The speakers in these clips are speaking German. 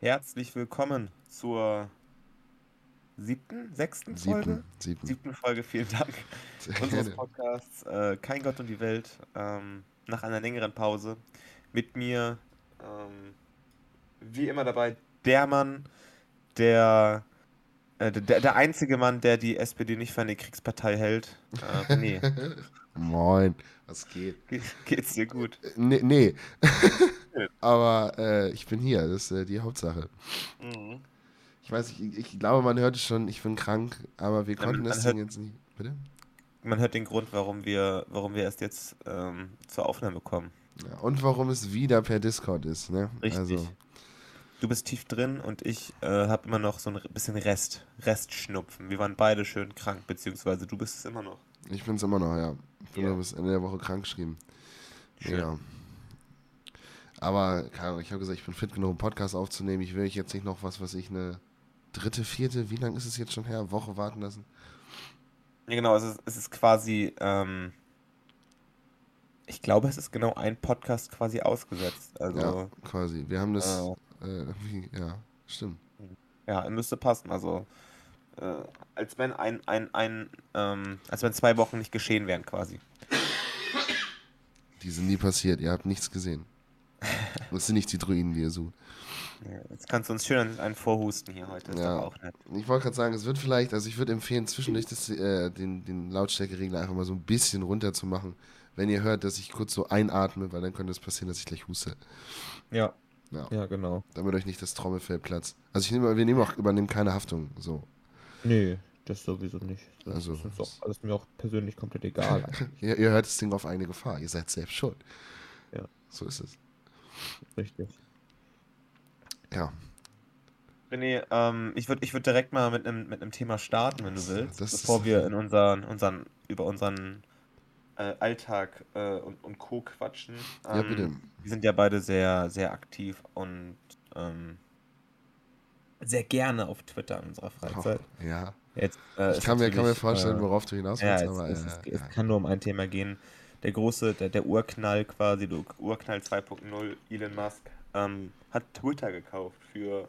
Herzlich willkommen zur siebten, sechsten Folge? Siebten, siebten. Siebten Folge, vielen Dank. Sehr Unseres gerne. Podcasts äh, Kein Gott und die Welt. Ähm, nach einer längeren Pause. Mit mir, ähm, wie immer dabei, der Mann, der, äh, der, der einzige Mann, der die SPD nicht für eine Kriegspartei hält. Äh, nee, Moin, was geht? Ge geht's dir gut? Äh, Nee, nee. Aber äh, ich bin hier, das ist äh, die Hauptsache. Mhm. Ich weiß, ich, ich glaube, man hört es schon, ich bin krank, aber wir Ja, konnten man das Ding jetzt nicht. Bitte? Man hört den Grund, warum wir, warum wir erst jetzt ähm, zur Aufnahme kommen. Ja, und warum es wieder per Discord ist, ne? Richtig. Also, Du bist tief drin und ich äh, habe immer noch so ein bisschen Rest, Restschnupfen. Wir waren beide schön krank, beziehungsweise du bist es immer noch. ich bin's immer noch, ja. Ich bin Ja. noch bis Ende der Woche krank geschrieben. Schön. Ja. Aber, keine Ahnung, ich habe gesagt, ich bin fit genug, einen Podcast aufzunehmen. Ich will jetzt nicht noch was, was ich eine dritte, vierte, wie lange ist es jetzt schon her? Woche warten lassen? Ja, genau, es ist, es ist quasi, ähm, ich glaube, es ist genau ein Podcast quasi ausgesetzt. Also, Ja, quasi. Wir haben das, äh, äh, ja, stimmt. ja, müsste passen. Also, äh, als wenn ein, ein, ein, ähm, als wenn zwei Wochen nicht geschehen wären quasi. Die sind nie passiert, ihr habt nichts gesehen. Das sind nicht die Druiden, die ihr sucht. Ja, jetzt kannst du uns schön einen- vorhusten hier heute. Ist Ja. doch auch nett. Ich wollte gerade sagen, es wird vielleicht, also ich würde empfehlen, zwischendurch das, äh, den, den Lautstärkeregler einfach mal so ein bisschen runter zu machen, wenn ihr hört, dass ich kurz so einatme, weil dann könnte es passieren, dass ich gleich huste. Ja. Ja. Ja, genau. Damit euch nicht das Trommelfell platzt. Also ich nehme, wir nehmen auch, übernehmen keine Haftung. So. Nee, das sowieso nicht. Das Also, ist uns doch alles mir auch persönlich komplett egal. Ihr, ihr hört das Ding auf eigene Gefahr. Ihr seid selbst schuld. Ja. So ist es. Richtig. Ja. René, ähm, ich würde ich würd direkt mal mit einem mit einem Thema starten, wenn du willst, das bevor wir in unseren, unseren über unseren äh, Alltag äh, und, und Co. quatschen. Ja, Ähm, bitte. Wir sind ja beide sehr, sehr aktiv und ähm, sehr gerne auf Twitter in unserer Freizeit. Oh, ja. Jetzt, äh, Ich kann mir, kann mir vorstellen, äh, worauf du hinaus Ja, willst, es, aber es, äh, es, ja. es kann nur um ein Thema gehen. Der große, der, der Urknall quasi, der Urknall 2.0, Elon Musk, ähm, hat Twitter gekauft für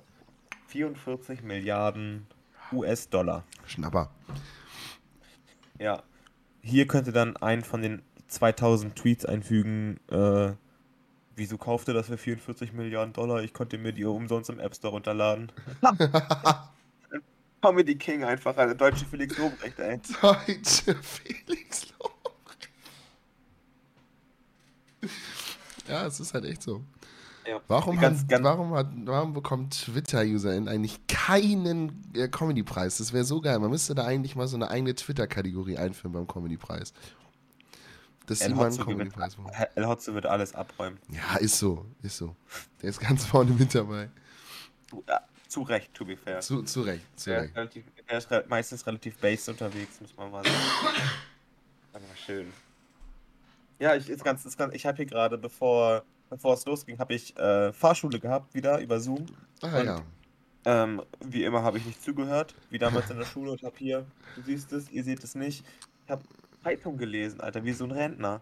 44 Milliarden US-Dollar. Schnapper. Ja. Hier könnte dann ein von den 2000 Tweets einfügen, äh, wieso kaufte das für 44 Milliarden Dollar? Ich konnte mir die umsonst im App Store runterladen. Comedy King einfach, der deutsche Felix Lobrecht, ey. Deutsche Felix Lobrecht. Ja, es ist halt echt so. Ja. Warum, Ganz- hat, ganz- warum, hat, warum bekommt Twitter-Userin eigentlich keinen äh, Comedy-Preis? Das wäre so geil. Man müsste da eigentlich mal so eine eigene Twitter-Kategorie einführen beim Comedy-Preis. Dass El Hotzo gewinnt- Comedy-Preis bekommen. El Hotzo wird alles abräumen. Ja, ist so, ist so. Der ist ganz vorne mit dabei. Ja, zu Recht, to be fair. Zu, zu Recht, zu Der ist, Recht. relativ, der ist re meistens relativ based unterwegs, muss man mal sagen. Aber schön. Ja, ich, ist ganz, ist ganz, ich habe hier gerade, bevor, bevor es losging, habe ich äh, Fahrschule gehabt, wieder über Zoom. Ah Und- ja. Ähm, wie immer habe ich nicht zugehört, wie damals in der Schule und habe hier, du siehst es, ihr seht es nicht, ich habe Zeitung gelesen, Alter, wie so ein Rentner.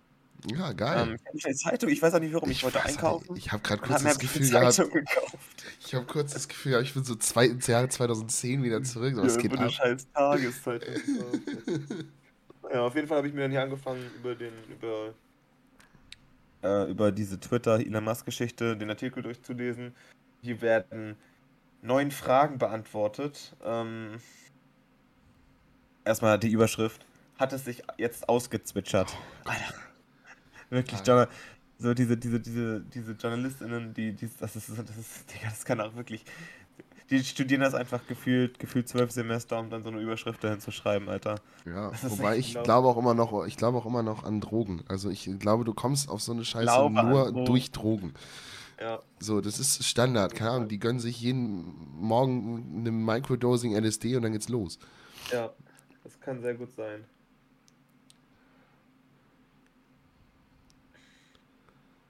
Ja, geil. Ähm, ich Zeitung, ich weiß auch nicht warum, ich, wollte weiß auch einkaufen. nicht. Ich habe gerade kurz das Gefühl gehabt, ich habe kurz das Gefühl gehabt, ich bin so zwei, ins Jahr 2010 wieder zurück. Was Ja, geht ab? scheiß Tageszeitung. ja, auf jeden Fall habe ich mir dann hier angefangen, über den, über, äh, über diese Twitter-Elon Musk-Geschichte den Artikel durchzulesen. Hier werden neun Fragen beantwortet. Ähm, erstmal die Überschrift. Hat es sich jetzt ausgezwitschert? Alter. Wirklich. Journal so diese, diese, diese, diese JournalistInnen, die, die das ist, das ist, Digga, das kann auch wirklich. Die studieren das einfach gefühlt, gefühlt zwölf Semester, um dann so eine Überschrift dahin zu schreiben, Alter. Ja, wobei ich glaube auch immer noch, ich glaube auch immer noch an Drogen. Also ich glaube, du kommst auf so eine Scheiße Glaube nur Drogen. durch Drogen. Ja. So, das ist Standard. Keine Ahnung, die gönnen sich jeden Morgen eine Microdosing LSD und dann geht's los. Ja, das kann sehr gut sein.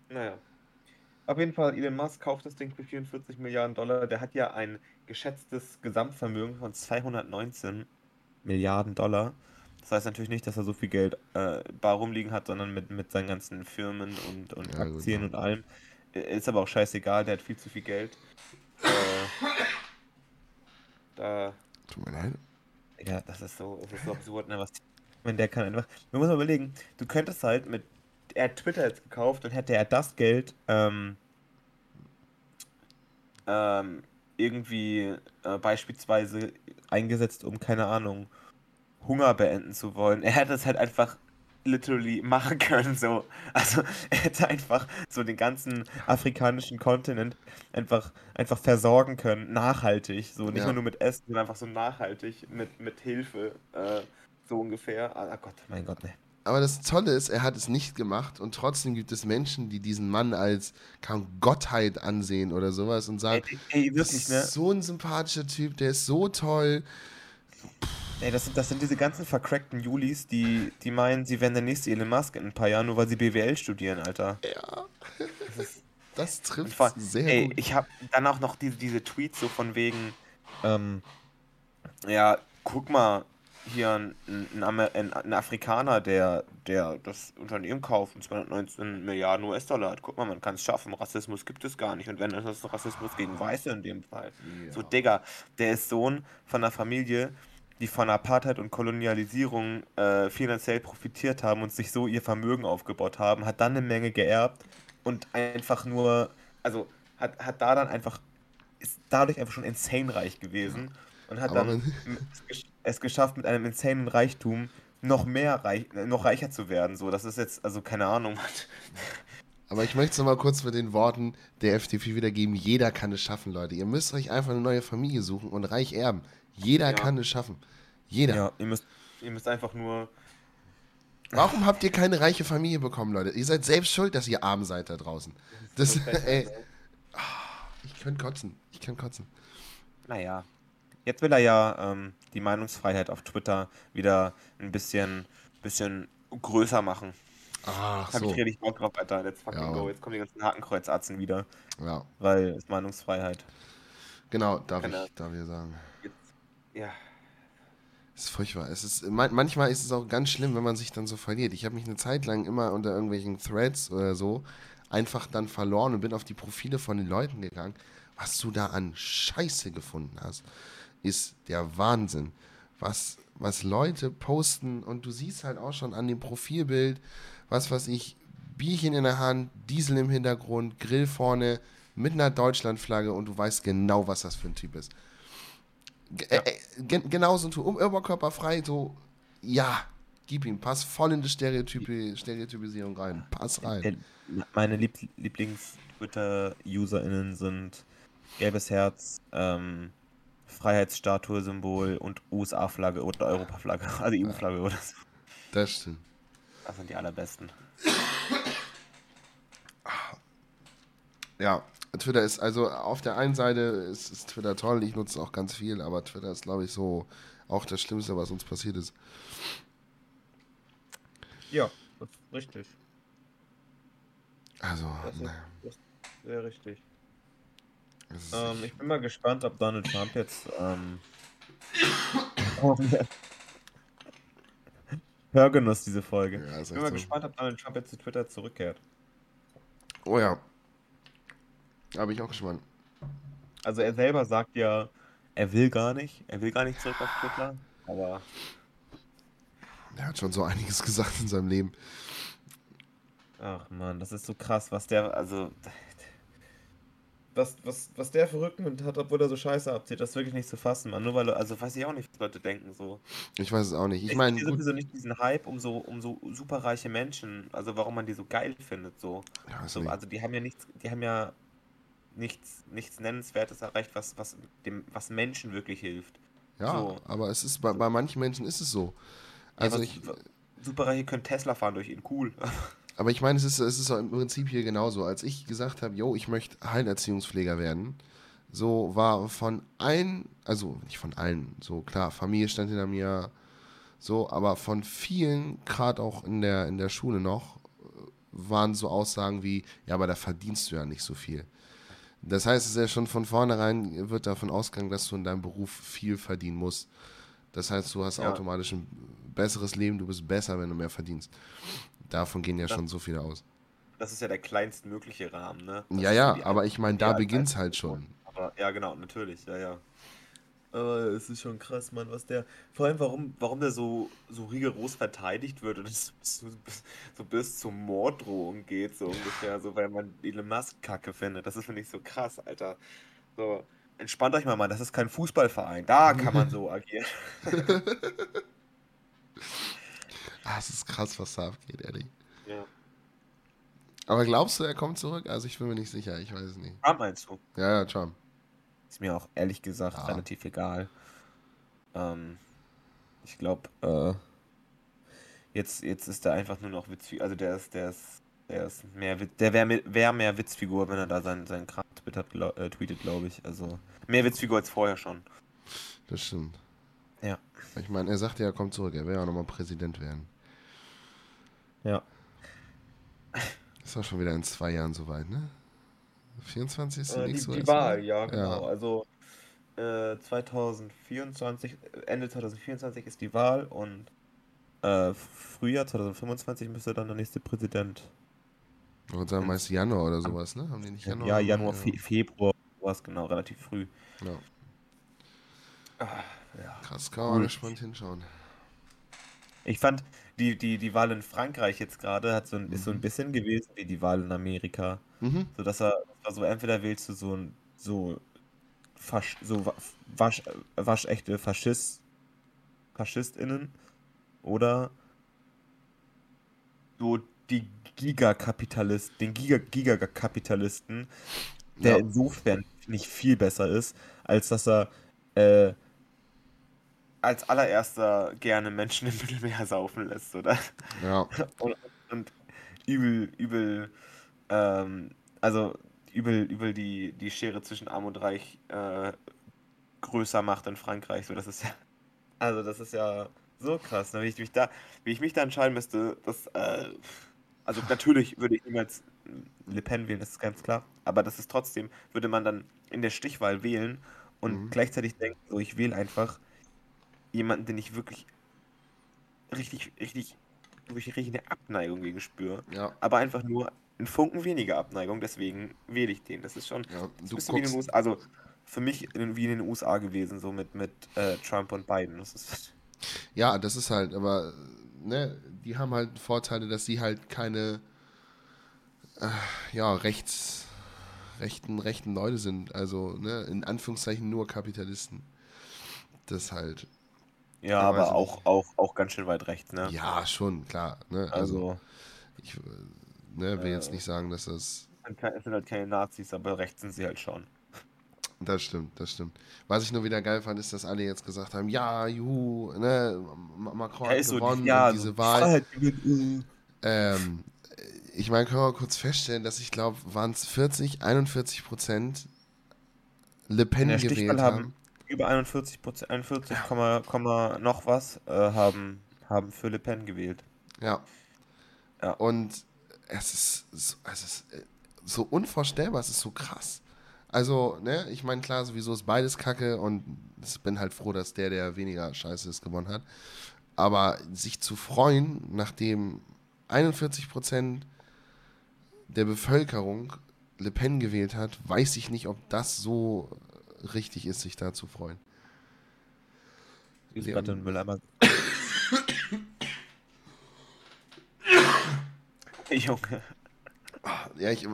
Naja. Auf jeden Fall, Elon Musk kauft das Ding für 44 Milliarden Dollar. Der hat ja ein geschätztes Gesamtvermögen von 219 Milliarden Dollar. Das heißt natürlich nicht, dass er so viel Geld äh, bar rumliegen hat, sondern mit, mit seinen ganzen Firmen und, und Ja, gut, Aktien ja. und allem. Äh, Ist aber auch scheißegal, der hat viel zu viel Geld. Äh, da. Tut mir leid. Ja, das ist so, das ist so absurd, ne? Was, wenn der kann einfach. Man muss mal überlegen, du könntest halt mit. Er hat Twitter jetzt gekauft und hätte er das Geld ähm, ähm, irgendwie äh, beispielsweise eingesetzt, um, keine Ahnung, Hunger beenden zu wollen. Er hätte es halt einfach literally machen können, so. Also er hätte einfach so den ganzen afrikanischen Kontinent einfach, einfach versorgen können, nachhaltig. So, nicht Ja. nur mit Essen, sondern einfach so nachhaltig mit, mit Hilfe. Äh, so ungefähr. Ah Gott, mein Gott, ne. Aber das Tolle ist, er hat es nicht gemacht und trotzdem gibt es Menschen, die diesen Mann als kaum Gottheit ansehen oder sowas und Ey, sagen, ey, das wirklich, ist ne? so ein sympathischer Typ, der ist so toll. Ey, das sind, das sind diese ganzen vercrackten Julis, die, die meinen, sie wären der nächste Elon Musk in ein paar Jahren, nur weil sie BWL studieren, Alter. Ja, Das ist, das trifft vor, sehr ey, gut. ich habe dann auch noch diese, diese Tweets so von wegen, ähm, ja, guck mal, hier ein, ein, ein, ein Afrikaner, der, der das Unternehmen kauft und 219 Milliarden US-Dollar hat. Guck mal, man kann es schaffen. Rassismus gibt es gar nicht. Und wenn, dann ist das Rassismus gegen Weiße in dem Fall. So, Ja. Digga, der ist Sohn von einer Familie, die von Apartheid und Kolonialisierung äh, finanziell profitiert haben und sich so ihr Vermögen aufgebaut haben, hat dann eine Menge geerbt und einfach nur, also hat, hat da dann einfach, ist dadurch einfach schon insane reich gewesen und hat Aber dann es gesch- es geschafft, mit einem insanen Reichtum noch mehr reich, noch reicher zu werden. So, das ist jetzt, also keine Ahnung. Aber ich möchte es nochmal kurz mit den Worten der FDP wiedergeben. Jeder kann es schaffen, Leute. Ihr müsst euch einfach eine neue Familie suchen und reich erben. Jeder Ja. kann es schaffen. Jeder. Ja, ihr müsst, ihr müsst einfach nur. Warum habt ihr keine reiche Familie bekommen, Leute? Ihr seid selbst schuld, dass ihr arm seid da draußen. Das, frech, ey, ne? ich könnte kotzen. Ich könnte kotzen. Naja. Jetzt will er ja ähm, die Meinungsfreiheit auf Twitter wieder ein bisschen, bisschen größer machen. Ach Hab so. ich richtig Bock drauf, Alter. Let's fucking Ja, go. Jetzt kommen die ganzen Hakenkreuzarzen wieder, Ja, weil es Meinungsfreiheit. genau, darf Keine- ich, darf ich sagen. Jetzt, ja. Es ist furchtbar. Es ist, man, manchmal ist es auch ganz schlimm, wenn man sich dann so verliert. Ich habe mich eine Zeit lang immer unter irgendwelchen Threads oder so einfach dann verloren und bin auf die Profile von den Leuten gegangen. Was du da an Scheiße gefunden hast, ist der Wahnsinn. Was, was Leute posten und du siehst halt auch schon an dem Profilbild, was weiß ich, Bierchen in der Hand, Diesel im Hintergrund, Grill vorne, mit einer Deutschlandflagge und du weißt genau, was das für ein Typ ist. G Ja. äh, gen genauso tu, um Oberkörperfrei, so, ja, gib ihm, pass voll in die Stereotype, Stereotypisierung rein, pass rein. Der, meine Lieb Lieblings-Twitter-UserInnen sind gelbes Herz, ähm, Freiheitsstatue-Symbol und USA-Flagge oder Europa-Flagge, also EU-Flagge oder so. Das stimmt. Das sind die allerbesten. Ja, Twitter ist, also auf der einen Seite ist, ist Twitter toll, ich nutze auch ganz viel, aber Twitter ist, glaube ich, so auch das Schlimmste, was uns passiert ist. Ja, das ist richtig. Also, Das ist, naja. das ist sehr richtig. Ähm, ich bin mal gespannt, ob Donald Trump jetzt. Ähm, Hörgenuss, diese Folge. Ja, ich bin mal so. gespannt, ob Donald Trump jetzt zu Twitter zurückkehrt. Oh ja. Da bin ich auch gespannt. Also, er selber sagt ja, er will gar nicht. Er will gar nicht zurück auf Twitter. Aber Er hat schon so einiges gesagt in seinem Leben. Ach man, das ist so krass, was der, also. Was, was, was der für Rückenwind hat, obwohl er so scheiße abzieht, das ist wirklich nicht zu fassen, man. Nur weil, also weiß ich auch nicht, was Leute denken so. Ich weiß es auch nicht. Ich Ich meine, verstehe gut. sowieso nicht diesen Hype um so, um so superreiche Menschen, also warum man die so geil findet, so. Ja, so also die haben ja nichts, die haben ja nichts, nichts Nennenswertes erreicht, was, was dem, was Menschen wirklich hilft. ja so. aber es ist bei, bei manchen Menschen ist es so. Also ja, ich, Superreiche können Tesla fahren durch ihn, cool. aber ich meine, es ist, es ist im Prinzip hier genauso. Als ich gesagt habe, yo, ich möchte Heilerziehungspfleger werden, so war von allen, also nicht von allen, so klar, Familie stand hinter mir, so, aber von vielen, gerade auch in der, in der Schule noch, waren so Aussagen wie, ja, aber da verdienst du ja nicht so viel. Das heißt, es ist ja schon von vornherein, wird davon ausgegangen, dass du in deinem Beruf viel verdienen musst. Das heißt, du hast Ja. automatisch ein besseres Leben, du bist besser, wenn du mehr verdienst. Davon gehen ja Das- schon so viele aus. Das ist ja der kleinstmögliche Rahmen, ne? Das Ja, ja, aber ich meine, da beginnt's halt schon. aber ja, genau, natürlich, ja, ja. Aber es ist schon krass, Mann, was der. Vor allem, warum, warum der so, so rigoros verteidigt wird und es so, so bis zur Morddrohung geht, so ungefähr, so weil man Elon Musk kacke findet. Das ist, finde ich, so krass, Alter. So, entspannt euch mal, Mann, das ist kein Fußballverein. Da kann man so agieren. ah, es ist krass, was da abgeht, ehrlich. Ja. Aber glaubst du, er kommt zurück? Also ich bin mir nicht sicher, ich weiß es nicht. Trump meinst du? Ja, ja, Trump. Ist mir auch ehrlich gesagt Ja. relativ egal. Ähm, ich glaube, äh, jetzt, jetzt ist er einfach nur noch Witzfigur. Also der ist, der ist, der ist mehr der wäre wär mehr Witzfigur, wenn er da seinen, seinen Kram twittert, glau- äh, tweetet, glaube ich. Also mehr Witzfigur als vorher schon. Das stimmt. Ja. Ich meine, er sagte ja, er kommt zurück, er will ja auch nochmal Präsident werden. Ja. Ist auch schon wieder in zwei Jahren soweit, ne? 24 ist Äh, die, nächste die? Wahl, ja, genau. Ja. Also äh, 2024, äh, Ende 2024 ist die Wahl und äh, Frühjahr 2025 müsste dann der nächste Präsident. Würde sagen, meist Januar oder sowas, ne? Haben die nicht Januar? Ja, Januar, Ja. Fe Februar, was genau, relativ früh. Ja. Ah, ja. Krass, kann man Cool. gespannt hinschauen. Ich fand, die, die, die Wahl in Frankreich jetzt gerade hat so ein, ist so ein Mhm. bisschen gewesen wie die Wahl in Amerika. Mhm. So dass er, also entweder wählst du so ein so Fasch, so wa- wasch, waschechte Faschist, FaschistInnen oder so die Gigakapitalist, den Giga, Gigakapitalisten, der Ja. insofern nicht viel besser ist, als dass er äh, als allererster gerne Menschen im Mittelmeer saufen lässt, oder? Ja. und, und übel, übel, ähm, also übel, übel die, die Schere zwischen Arm und Reich äh, größer macht in Frankreich. So, das ist ja, also das ist ja so krass, ne? wie ich mich da, wie ich mich da entscheiden müsste, das, äh, also natürlich würde ich niemals Le Pen wählen, das ist ganz klar, aber das ist trotzdem, würde man dann in der Stichwahl wählen und Mhm. gleichzeitig denken, so ich wähle einfach jemanden, den ich wirklich richtig, richtig, wo ich richtig eine Abneigung gegen spüre. Ja. Aber einfach nur einen Funken weniger Abneigung, deswegen wähle ich den. Das ist schon ja. das Du guckst, USA, also für mich in, wie in den USA gewesen, so mit, mit äh, Trump und Biden. Das ist, ja, das ist halt, aber, ne, die haben halt Vorteile, dass sie halt keine, äh, ja, rechts, rechten, rechten Leute sind. Also, ne, in Anführungszeichen nur Kapitalisten. Das halt, ja, Ja, aber auch, auch, auch ganz schön weit rechts, ne? ja, schon, klar, ne, also, Also, ich, äh, ne, will jetzt Äh. nicht sagen, dass das, es sind halt keine Nazis, aber rechts sind sie halt schon. Das stimmt, das stimmt. Was ich nur wieder geil fand, ist, dass alle jetzt gesagt haben, ja, juhu, ne, Ma- Macron hat gewonnen und diese so Wahl. Gewinnt, Ähm, ich meine, können wir kurz feststellen, dass ich glaube, waren es 40, 41 Prozent Le Pen gewählt haben. haben über 41 Prozent, 41, Komma, Komma noch was, äh, haben, haben für Le Pen gewählt. Ja. Ja. Und es ist, so, es ist äh, so unvorstellbar, es ist so krass. Also, ne, ich meine, klar, sowieso ist beides kacke und ich bin halt froh, dass der, der weniger scheiße ist, gewonnen hat. Aber sich zu freuen, nachdem 41 Prozent der Bevölkerung Le Pen gewählt hat, weiß ich nicht, ob das so richtig ist, sich da zu freuen. In den Mülleimer. Junge. Ja, ich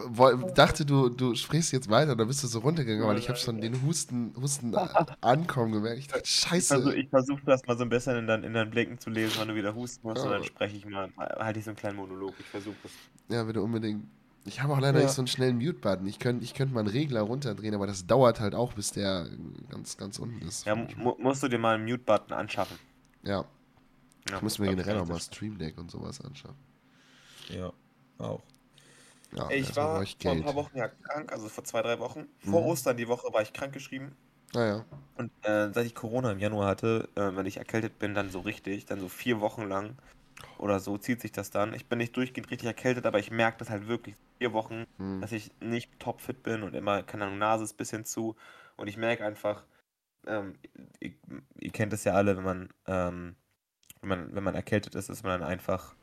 dachte, du, du sprichst jetzt weiter, da bist du so runtergegangen, aber ich habe schon den Husten, Husten ankommen gemerkt. Ich dachte, scheiße. Also ich versuche das mal so ein bisschen in, dein, in deinen Blicken zu lesen, wann du wieder husten musst, und Ja. dann spreche ich mal, halte ich so einen kleinen Monolog. Ich versuche das. Ja, bitte unbedingt. Ich habe auch leider Ja. nicht so einen schnellen Mute-Button. Ich könnte ich könnt mal einen Regler runterdrehen, aber das dauert halt auch, bis der ganz, ganz unten ist. Ja, mu musst du dir mal einen Mute-Button anschaffen. ja. Ja, Ich muss mir generell auch mal Stream Deck und sowas anschauen. Ja, auch. Ja, ich erstmal war vor ein paar Wochen ja krank, also vor zwei, drei Wochen. Vor Mhm. Ostern die Woche war ich krankgeschrieben. Naja. Und äh, seit ich Corona im Januar hatte, äh, wenn ich erkältet bin, dann so richtig, dann so vier Wochen lang oder so zieht sich das dann. Ich bin nicht durchgehend richtig erkältet, aber ich merke das halt wirklich vier Wochen, Hm. dass ich nicht topfit bin und immer, keine Ahnung, Nase ist ein bisschen zu. Und ich merke einfach, ähm, ihr, ihr kennt es ja alle, wenn man, ähm, wenn man, wenn man erkältet ist, dass man dann einfach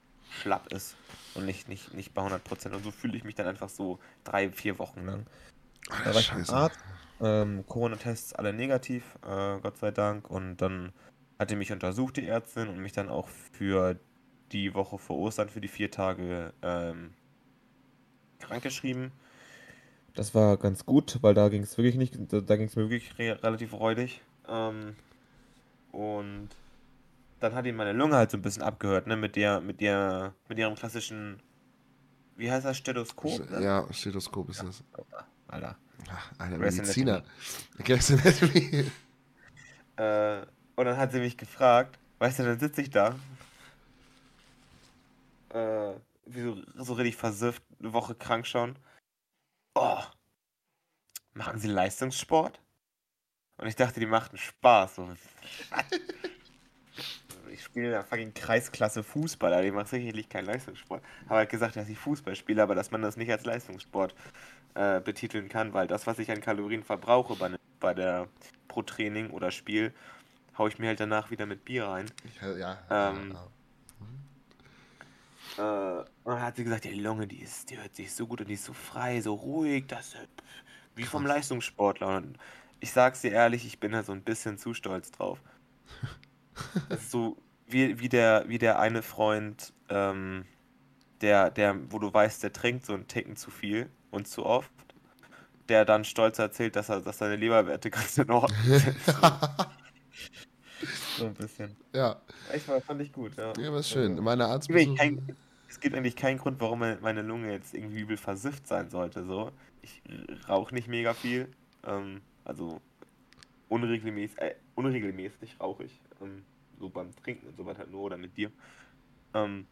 schlapp ist und nicht, nicht, nicht bei 100%. Und so fühle ich mich dann einfach so drei, vier Wochen lang. Ach, Da war ich beim. Arzt Ähm, Corona-Tests alle negativ, äh, Gott sei Dank. Und dann hat die mich untersucht, die Ärztin, und mich dann auch für die Woche vor Ostern, für die vier Tage ähm, krankgeschrieben. Das war ganz gut, weil da ging es wirklich nicht, da, da ging es mir wirklich re relativ räudig. Ähm, und dann hat ihn meine Lunge halt so ein bisschen abgehört, ne, mit der, mit der, mit ihrem klassischen, wie heißt das, Stethoskop? Ne? Ja, Stethoskop ist das. Alter. Ach, Alter, Mediziner. Äh, und dann hat sie mich gefragt, weißt du, dann sitze ich da, äh, wie so, so richtig versifft, eine Woche krank schon. Oh, machen Sie Leistungssport? Und ich dachte, die machten Spaß. So, ich spiele in der fucking Kreisklasse Fußball, aber ich mache sicherlich keinen Leistungssport. Habe halt gesagt, dass ich Fußball spiele, aber dass man das nicht als Leistungssport äh, betiteln kann, weil das, was ich an Kalorien verbrauche bei, ne, bei der pro Training oder Spiel, haue ich mir halt danach wieder mit Bier rein. Ich, ja, Ähm, ja. Äh, und dann hat sie gesagt, die Lunge, die ist, die hört sich so gut und die ist so frei, so ruhig, das wie vom Krass. Leistungssportler. Und ich sag's dir ehrlich, ich bin da so ein bisschen zu stolz drauf. Das ist so wie, wie der, wie der eine Freund, ähm, der, der, wo du weißt, der trinkt so einen Ticken zu viel und zu oft, der dann stolz erzählt, dass er, dass seine Leberwerte ganz in Ordnung sind. so ein bisschen. ja, Ich fand ich gut, ja. ja, ist schön. Meine Es gibt, eigentlich Arztbesuche. kein, es gibt eigentlich keinen Grund, warum meine Lunge jetzt irgendwie übel versifft sein sollte. So. Ich rauche nicht mega viel. Ähm, also unregelmäßig, äh, unregelmäßig rauche ich. Ähm, so beim Trinken und so weiter halt nur oder mit dir. Ähm,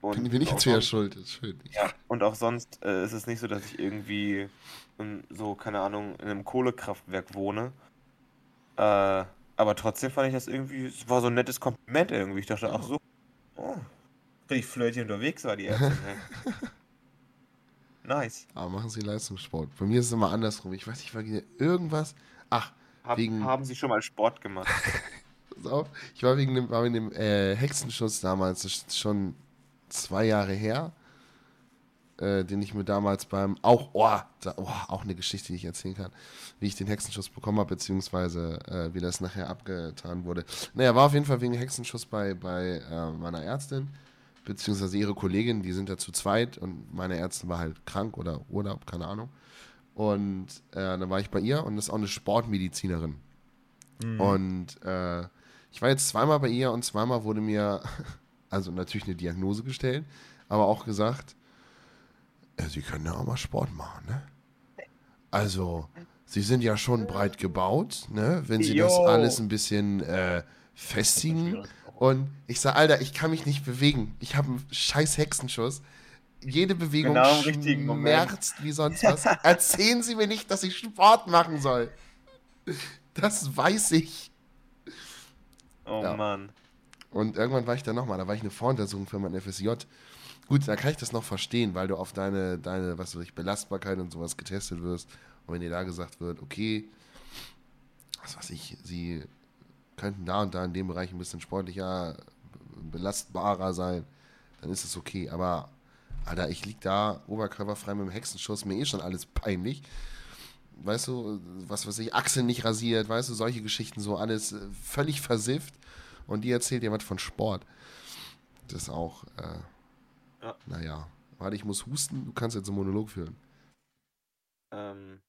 und Bin, ich auch jetzt wieder sonst- schuld? Ist schön. Ja, und auch sonst äh, ist es nicht so, dass ich irgendwie in, so, keine Ahnung, in einem Kohlekraftwerk wohne. Äh, aber trotzdem fand ich das irgendwie, es war so ein nettes Kompliment irgendwie. Ich dachte, ach so, oh, richtig flirty unterwegs war die Ärztin. ey. nice. Aber machen Sie Leistungssport. Bei mir ist es immer andersrum. Ich weiß nicht, war irgendwas. Ach, Hab, Wegen- Haben Sie schon mal Sport gemacht? pass auf. Ich war wegen dem, war wegen dem äh, Hexenschuss damals, das ist schon zwei Jahre her, äh, den ich mir damals beim, auch, oh, da, oh, auch eine Geschichte, die ich erzählen kann, wie ich den Hexenschuss bekommen habe, beziehungsweise äh, wie das nachher abgetan wurde. Naja, war auf jeden Fall wegen Hexenschuss bei, bei äh, meiner Ärztin, beziehungsweise ihre Kollegin, die sind da zu zweit und meine Ärztin war halt krank oder Urlaub, keine Ahnung. Und äh, dann war ich bei ihr und das ist auch eine Sportmedizinerin. Und äh, ich war jetzt zweimal bei ihr und zweimal wurde mir, also natürlich eine Diagnose gestellt, aber auch gesagt, äh, Sie können ja auch mal Sport machen, ne? Also, Sie sind ja schon breit gebaut, ne? Wenn Sie das Jo. alles ein bisschen äh, festigen. Und ich sage, Alter, ich kann mich nicht bewegen. Ich habe einen scheiß Hexenschuss. Jede Bewegung Genau richtigen Moment. schmerzt wie sonst was. Erzählen Sie mir nicht, dass ich Sport machen soll. Das weiß ich. Oh Ja. Mann. Und irgendwann war ich da nochmal, da war ich eine Voruntersuchung für mein FSJ. Gut, da kann ich das noch verstehen, weil du auf deine, deine, was weiß ich, Belastbarkeit und sowas getestet wirst. Und wenn dir da gesagt wird, okay, was weiß ich, sie könnten da und da in dem Bereich ein bisschen sportlicher, belastbarer sein, dann ist es okay. Aber, Alter, ich lieg da oberkörperfrei mit dem Hexenschuss, mir eh schon alles peinlich. Weißt du, was weiß ich, Achseln nicht rasiert, weißt du, solche Geschichten, so alles äh, völlig versifft. Und die erzählt was von Sport. Das ist auch, äh, Ja. naja. Warte, ich muss husten, du kannst jetzt einen Monolog führen. Ähm,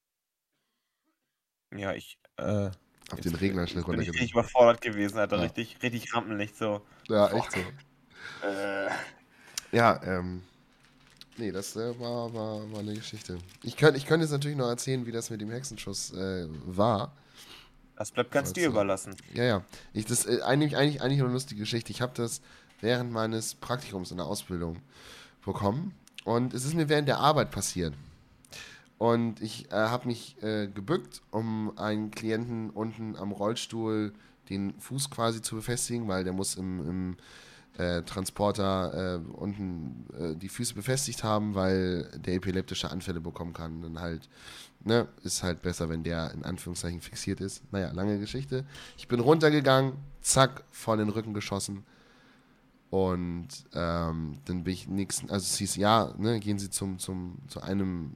ja, ich, äh, Auf den Regler schnell bin ich richtig runtergedrückt. überfordert gewesen, Alter. Ja. Richtig, richtig Rampenlicht so. Ja, echt so. Äh, Ja, ähm. Nee, das äh, war, war, war eine Geschichte. Ich könnte ich könnt jetzt natürlich noch erzählen, wie das mit dem Hexenschuss äh, war. das bleibt ganz Falls dir überlassen. Ja, ja. Ich, das äh, eigentlich, eigentlich, eigentlich eine lustige Geschichte. Ich habe das während meines Praktikums in der Ausbildung bekommen. Und es ist mir während der Arbeit passiert. Und ich äh, habe mich äh, gebückt, um einen Klienten unten am Rollstuhl den Fuß quasi zu befestigen, weil der muss im, im äh, Transporter äh, unten äh, die Füße befestigt haben, weil der epileptische Anfälle bekommen kann. Dann halt, ne, ist halt besser, wenn der in Anführungszeichen fixiert ist. Naja, lange Geschichte. Ich bin runtergegangen, zack, vor den Rücken geschossen. Und ähm, dann bin ich nächsten, also es hieß, ja, ne, gehen Sie zum, zum, zu einem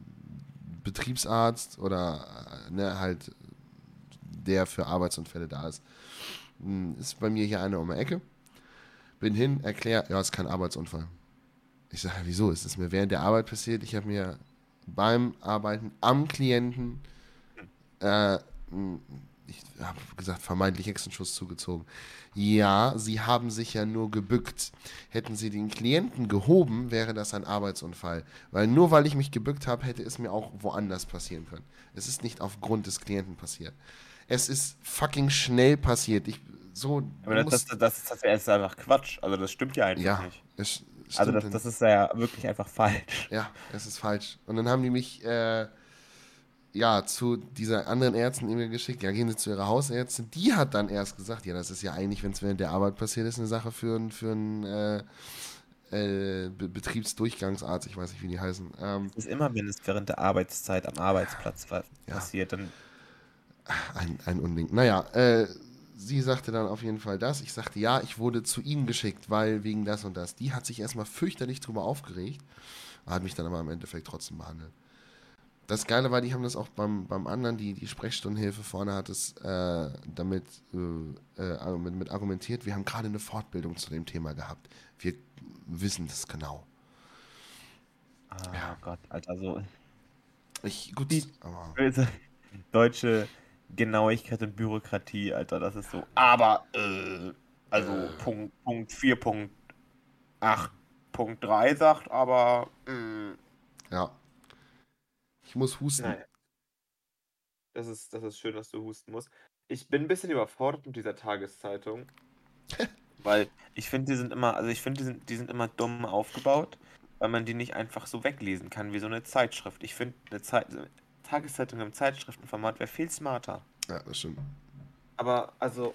Betriebsarzt oder äh, ne, halt der für Arbeitsunfälle da ist. Hm, Ist bei mir hier einer um die Ecke. Bin hin, erklär, ja, ist kein Arbeitsunfall. Ich sage, wieso? Ist es mir während der Arbeit passiert? Ich habe mir beim Arbeiten am Klienten, äh, hm, ich habe gesagt, vermeintlich Hexenschuss zugezogen. Ja, sie haben sich ja nur gebückt. Hätten sie den Klienten gehoben, wäre das ein Arbeitsunfall. Weil nur weil ich mich gebückt habe, hätte es mir auch woanders passieren können. Es ist nicht aufgrund des Klienten passiert. Es ist fucking schnell passiert. Ich, so, Aber das, das, das, das, das ist einfach Quatsch. Also das stimmt ja einfach ja, nicht. es Also das, das ist ja wirklich einfach falsch. Ja, es ist falsch. Und dann haben die mich äh, ja zu dieser anderen Ärztin E-Mail geschickt. Ja, gehen Sie zu Ihrer Hausärztin. Die hat dann erst gesagt, ja, das ist ja eigentlich, wenn es während der Arbeit passiert ist, eine Sache für einen für einen, äh, äh, Be Betriebsdurchgangsarzt. Ich weiß nicht, wie die heißen. Ähm, Das ist immer, wenn es während der Arbeitszeit am Arbeitsplatz Ja. passiert, dann ein, ein Unding. Naja, äh, sie sagte dann auf jeden Fall das. Ich sagte, ja, ich wurde zu Ihnen geschickt, weil wegen das und das. Die hat sich erstmal fürchterlich drüber aufgeregt, hat mich dann aber im Endeffekt trotzdem behandelt. Das Geile war, die haben das auch beim, beim anderen, die die Sprechstundenhilfe vorne hat es äh, damit äh, äh, mit, mit argumentiert, wir haben gerade eine Fortbildung zu dem Thema gehabt. Wir wissen das genau. Ah, Ja. Gott, Alter, so Ich, gut, Die- aber böse deutsche Genauigkeit und Bürokratie, Alter, das ist so. Aber, äh, also Äh. Punkt, Punkt 4.8.3 sagt, aber, mh, ja. Ich muss husten. Naja. Das ist, das ist schön, dass du husten musst. Ich bin ein bisschen überfordert mit dieser Tageszeitung. weil ich finde, die sind immer, also ich finde, die sind, die sind immer dumm aufgebaut, weil man die nicht einfach so weglesen kann wie so eine Zeitschrift. Ich finde, eine Zeit, Tageszeitung im Zeitschriftenformat wäre viel smarter. Ja, das stimmt. Aber also,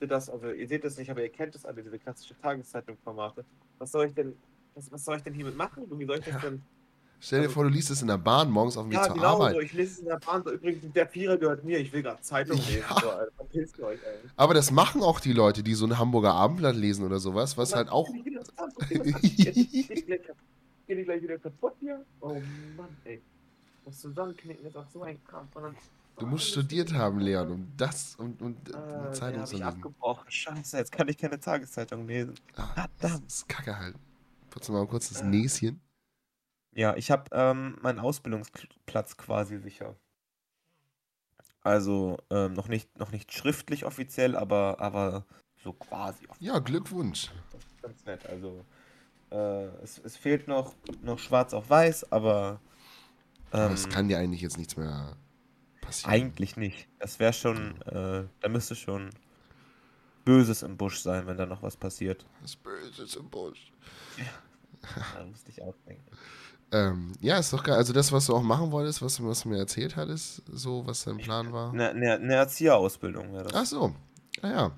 ihr das, also ihr seht das nicht, aber ihr kennt das alle, diese klassische Tageszeitung-Formate. Was soll ich denn, was, was soll ich denn hiermit machen? Wie soll ich das Ja. denn? Stell dir Also- vor, du liest es in der Bahn morgens auf dem Weg Ja, zur genau Arbeit. so. Ich lese es in der Bahn. So, übrigens, der Vierer gehört mir. Ich will gerade Zeitung lesen. Ja. So, Alter, verpisst euch, ey. Aber das machen auch die Leute, die so ein Hamburger Abendblatt lesen oder sowas, was halt auch. Die gleich- wieder kaputt hier? Oh Mann, ey. Das Zusammenknicken ist auch so ein Krampf. Du musst studiert haben, Leon, um das und, und Äh, eine den Zeitung zu ich lesen. abgebrochen. Scheiße, jetzt kann ich keine Tageszeitung lesen. Ah, das ist kacke halt. Putz mal kurz das Äh. Näschen. Ja, ich habe ähm, meinen Ausbildungsplatz quasi sicher. Also ähm, noch nicht noch nicht schriftlich offiziell, aber aber so quasi. Ja, Glückwunsch. Das ist ganz nett. Also äh, es, es fehlt noch noch Schwarz auf Weiß, aber Aber ähm, es kann dir eigentlich jetzt nichts mehr passieren. eigentlich nicht. Das wäre schon, äh, da müsste schon Böses im Busch sein, wenn da noch was passiert. Das Böse ist im Busch. Da musste ich auch denken. Ähm, ja, ist doch geil. Also das, was du auch machen wolltest, was, was du mir erzählt hattest, so was dein Plan war. Eine ne, ne Erzieherausbildung wäre das. Ach so. Ah ja.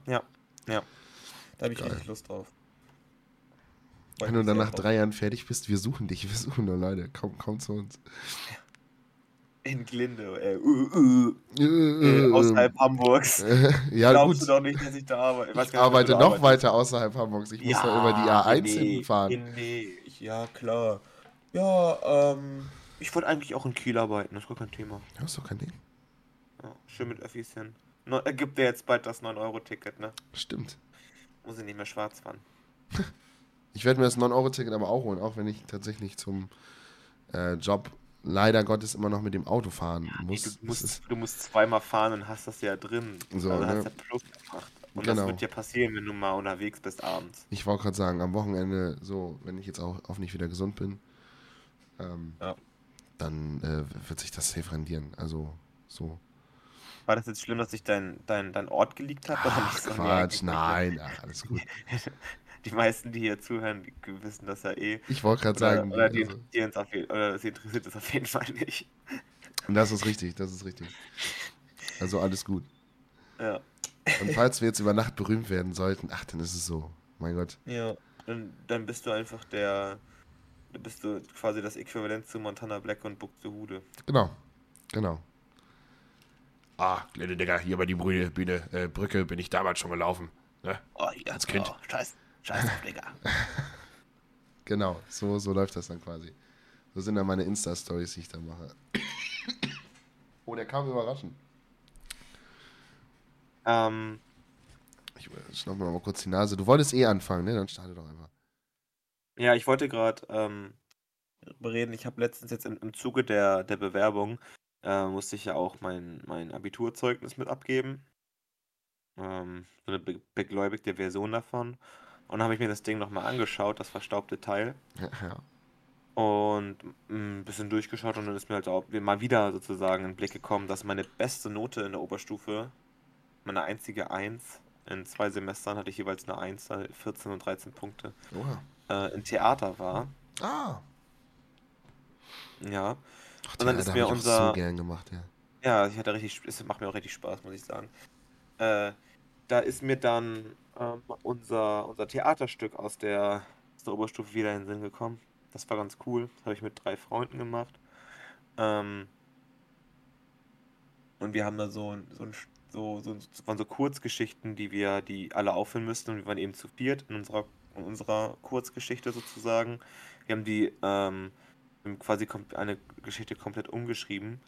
Da habe ich geil. richtig Lust drauf. Wenn du dann nach drei Jahren fertig bist, wir suchen dich, wir suchen nur Leute. Komm, komm zu uns. In Glinde, äh, uh, uh, äh, Äh, außerhalb Hamburgs. äh, ja, Glaubst gut. du doch nicht, dass ich da arbeite? Ich nicht, arbeite noch arbeitest. weiter außerhalb Hamburgs. Ich muss da über die A1 nee, hinfahren. Nee, ja klar. Ja, ähm, ich wollte eigentlich auch in Kiel arbeiten, das ist gar kein Thema. Ja, ist doch kein Ding. Ja, schön mit Öffis hin. No, er gibt dir jetzt bald das 9-Euro-Ticket, ne? Stimmt. Muss ich nicht mehr schwarz fahren. Ich werde mir das 9-Euro-Ticket aber auch holen, auch wenn ich tatsächlich zum äh, Job leider Gottes immer noch mit dem Auto fahren muss. du, Das musst, ist, du musst zweimal fahren und hast das ja drin. So, also ne? hast ja Plus gemacht. Und das Genau. wird ja passieren, wenn du mal unterwegs bist abends. ich wollte gerade sagen, am Wochenende, so, wenn ich jetzt auch hoffentlich wieder gesund bin, ähm, Ja. dann äh, wird sich das safe rendieren. Also, so. War das jetzt schlimm, dass ich deinen dein, dein Ort geleakt habe? Ach, Quatsch, nein, ach, alles gut. Die meisten, die hier zuhören, wissen das ja eh. Ich wollte gerade sagen, oder, die, also, die uns auf oder sie interessiert es auf jeden Fall nicht. das ist richtig, das ist richtig. Also alles gut. Ja. Und falls wir jetzt über Nacht berühmt werden sollten, ach, dann ist es so. Mein Gott. Ja, dann, dann bist du einfach der. Bist du quasi das Äquivalent zu Montana Black und Buxtehude. Genau. Genau. Ah, kleine Digga, hier über die Bühne, Bühne äh, Brücke bin ich damals schon gelaufen. Ne? Oh, ja, Als Kind. Oh, scheiß, scheiß auf, Digga. Genau, so, so läuft das dann quasi. Das sind dann meine Insta-Stories, die ich da mache. Oh, der kam überraschend. Ähm, Ich schnapp mir mal kurz die Nase. Du wolltest eh anfangen, ne? Dann starte doch einfach. Ja, ich wollte gerade ähm, reden. Ich habe letztens jetzt im, im Zuge der, der Bewerbung, äh, musste ich ja auch mein, mein Abiturzeugnis mit abgeben. Ähm, so eine be begläubigte Version davon. Und dann habe ich mir das Ding nochmal angeschaut, das verstaubte Teil. Ja, ja. Und mm, ein bisschen durchgeschaut und dann ist mir halt auch mal wieder sozusagen in den Blick gekommen, dass meine beste Note in der Oberstufe, meine einzige 1, in zwei Semestern hatte ich jeweils eine 1, also 14 und 13 Punkte, äh, in Theater war. Ah. Ja. Ach, Und dann ist mir unser- so gern gemacht, ja. Ja, ich hatte richtig, es macht mir auch richtig Spaß, muss ich sagen. Äh, da ist mir dann ähm, unser, unser Theaterstück aus der, aus der Oberstufe wieder in den Sinn gekommen. Das war ganz cool. Das habe ich mit drei Freunden gemacht. Ähm, und wir haben da so, ein- so, ein, so, so, waren so Kurzgeschichten, die wir, die alle aufführen müssten. Und wir waren eben zu viert in unserer, in unserer Kurzgeschichte sozusagen. Wir haben die ähm, quasi eine Geschichte komplett umgeschrieben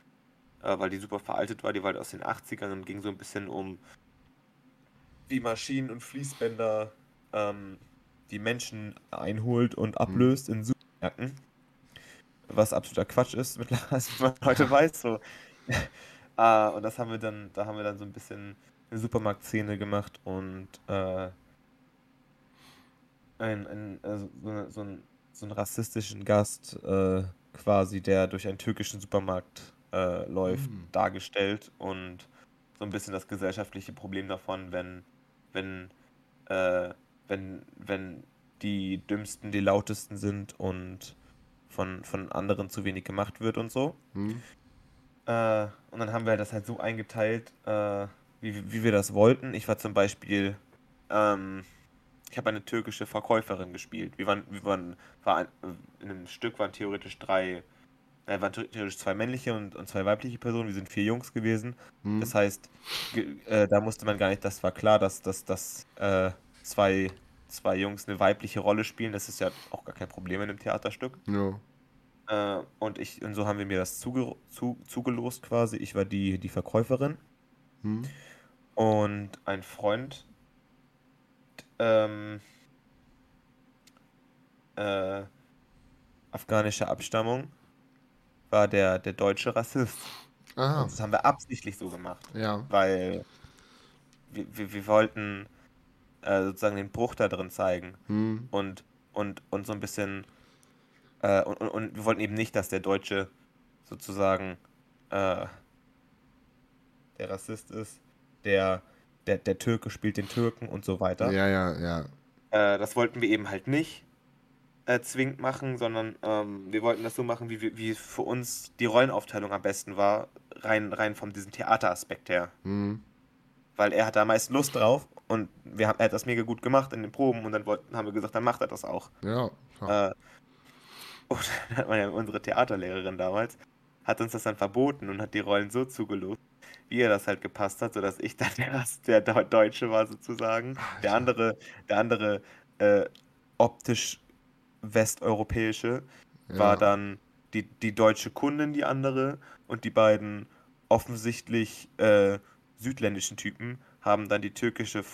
äh, weil die super veraltet war. Die war halt aus den 80ern und ging so ein bisschen um wie Maschinen und Fließbänder ähm, die Menschen einholt und ablöst in Supermärkten. Was absoluter Quatsch ist, mittlerweile, wie man heute weiß. So. Äh, und das haben wir dann, da haben wir dann so ein bisschen eine Supermarktszene gemacht und äh, ein, ein, also so, eine, so, ein, so einen rassistischen Gast äh, quasi, der durch einen türkischen Supermarkt äh, läuft, Mhm. dargestellt und so ein bisschen das gesellschaftliche Problem davon, wenn, wenn, äh, wenn, wenn die Dümmsten die Lautesten sind und von, von anderen zu wenig gemacht wird und so. Hm? Äh, und dann haben wir das halt so eingeteilt, äh, wie, wie wir das wollten. Ich war zum Beispiel, ähm, ich habe eine türkische Verkäuferin gespielt. Wir waren, wir waren, war ein, in einem Stück waren theoretisch drei, äh, waren theoretisch zwei männliche und, und zwei weibliche Personen. Wir sind vier Jungs gewesen. Hm? Das heißt, ge- äh, da musste man gar nicht, das war klar, dass, dass, dass äh, zwei, zwei Jungs eine weibliche Rolle spielen. Das ist ja auch gar kein Problem in einem Theaterstück. Ja. Äh, und ich, und so haben wir mir das zuge zu, zugelost quasi. Ich war die, die Verkäuferin Hm? und ein Freund, ähm, äh, afghanischer Abstammung, war der, der deutsche Rassist. Aha. Und das haben wir absichtlich so gemacht, Ja. weil wir, wir, wir wollten äh, sozusagen den Bruch da drin zeigen. Hm? und, und, und so ein bisschen äh, und, und, und wir wollten eben nicht, dass der Deutsche sozusagen äh, der Rassist ist, der, der, der Türke spielt den Türken und so weiter. Ja, ja, ja. Äh, das wollten wir eben halt nicht äh, zwingend machen, sondern ähm, wir wollten das so machen, wie, wie für uns die Rollenaufteilung am besten war, rein, rein von diesem Theateraspekt her. Hm? Weil er hat da meist Lust drauf und wir haben, er hat das mega gut gemacht in den Proben und dann wollten, haben wir gesagt, dann macht er das auch. Ja. ja. Äh, und dann hat man ja unsere Theaterlehrerin damals, hat uns das dann verboten und hat die Rollen so zugelost, wie ihr das halt gepasst hat, sodass ich dann der, der Deu- Deutsche war sozusagen. Der andere, der andere äh, optisch westeuropäische war ja. dann die, die deutsche Kundin, die andere, und die beiden offensichtlich äh, südländischen Typen haben dann die türkische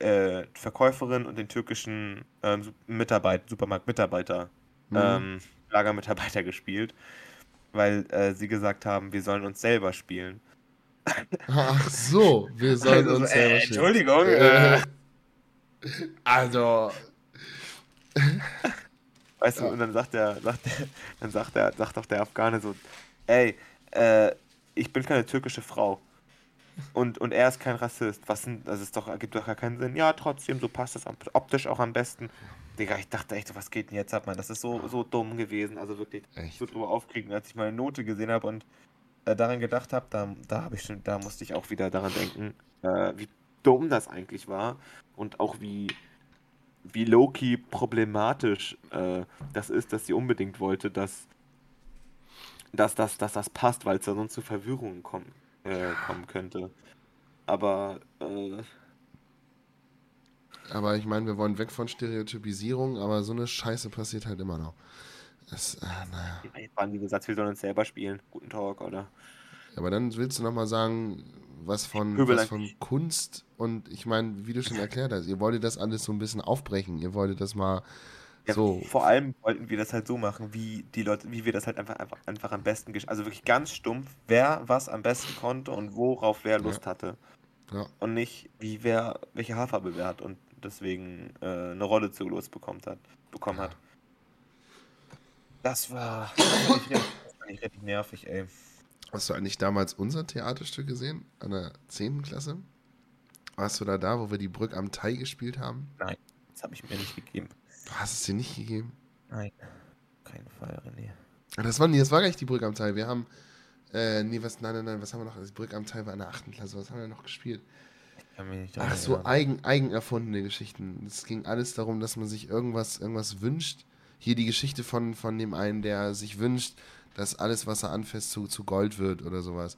äh, Verkäuferin und den türkischen ähm, Mitarbeit Supermarktmitarbeiter, Hm? ähm, Lagermitarbeiter gespielt, weil äh, sie gesagt haben, wir sollen uns selber spielen. Ach so, wir sollen Also so, uns äh, selber stellen. Entschuldigung, Äh, äh, also, Weißt du, Ja. und dann sagt der, sagt der, dann sagt der, sagt doch der Afghane so, ey, äh, ich bin keine türkische Frau. Und, und er ist kein Rassist. Was denn, das ist doch, ergibt doch gar keinen Sinn. Ja, trotzdem, so passt das optisch auch am besten. Digga, ich dachte echt, was geht denn jetzt ab, Mann? Das ist so, so dumm gewesen. Also wirklich echt. so drüber aufkriegen, als ich meine Note gesehen habe und äh, daran gedacht habe, da, da habe ich schon, da musste ich auch wieder daran denken, äh, wie dumm das eigentlich war und auch wie, wie low-key problematisch äh, das ist, dass sie unbedingt wollte, dass, dass, dass, dass das passt, weil es da sonst zu Verwirrungen kommen, äh, kommen könnte. Aber äh, Aber ich meine, wir wollen weg von Stereotypisierung, aber so eine Scheiße passiert halt immer noch. Es, äh, naja. Jetzt waren wie gesagt, wir sollen uns selber spielen. Guten Talk, oder? Aber dann willst du nochmal sagen, was von, was von. Kunst und ich meine, wie du schon erklärt hast, ihr wolltet das alles so ein bisschen aufbrechen. Ihr wolltet das mal Ja, so. Vor allem wollten wir das halt so machen, wie die Leute, wie wir das halt einfach, einfach, einfach am besten, also wirklich ganz stumpf, wer was am besten konnte und worauf wer Lust hatte. Ja. Und nicht, wie wer, welche Haarfarbe wer hat und deswegen äh, eine Rolle zugelost bekommt hat, bekommen hat. Das war, das ich richtig, das ich richtig nervig, ey. Hast du eigentlich damals unser Theaterstück gesehen? An der 10. Klasse? Warst du da da, wo wir die Brücke am Teil gespielt haben? Das habe ich mir nicht gegeben. Du hast es dir nicht gegeben? Nein. Kein Fall, René. Ah, Das war, nie, das war gar nicht die Brücke am Teil. Wir haben. Äh, nee, was, nein, nein, nein, was haben wir noch? Die Brücke am Teil war in der 8. Klasse. Was haben wir noch gespielt? Ich kann mich nicht dran Ach so, eigen, eigen erfundene Geschichten. Es ging alles darum, dass man sich irgendwas, irgendwas wünscht. Hier die Geschichte von, von dem einen, der sich wünscht, dass alles, was er anfasst, zu, zu Gold wird oder sowas.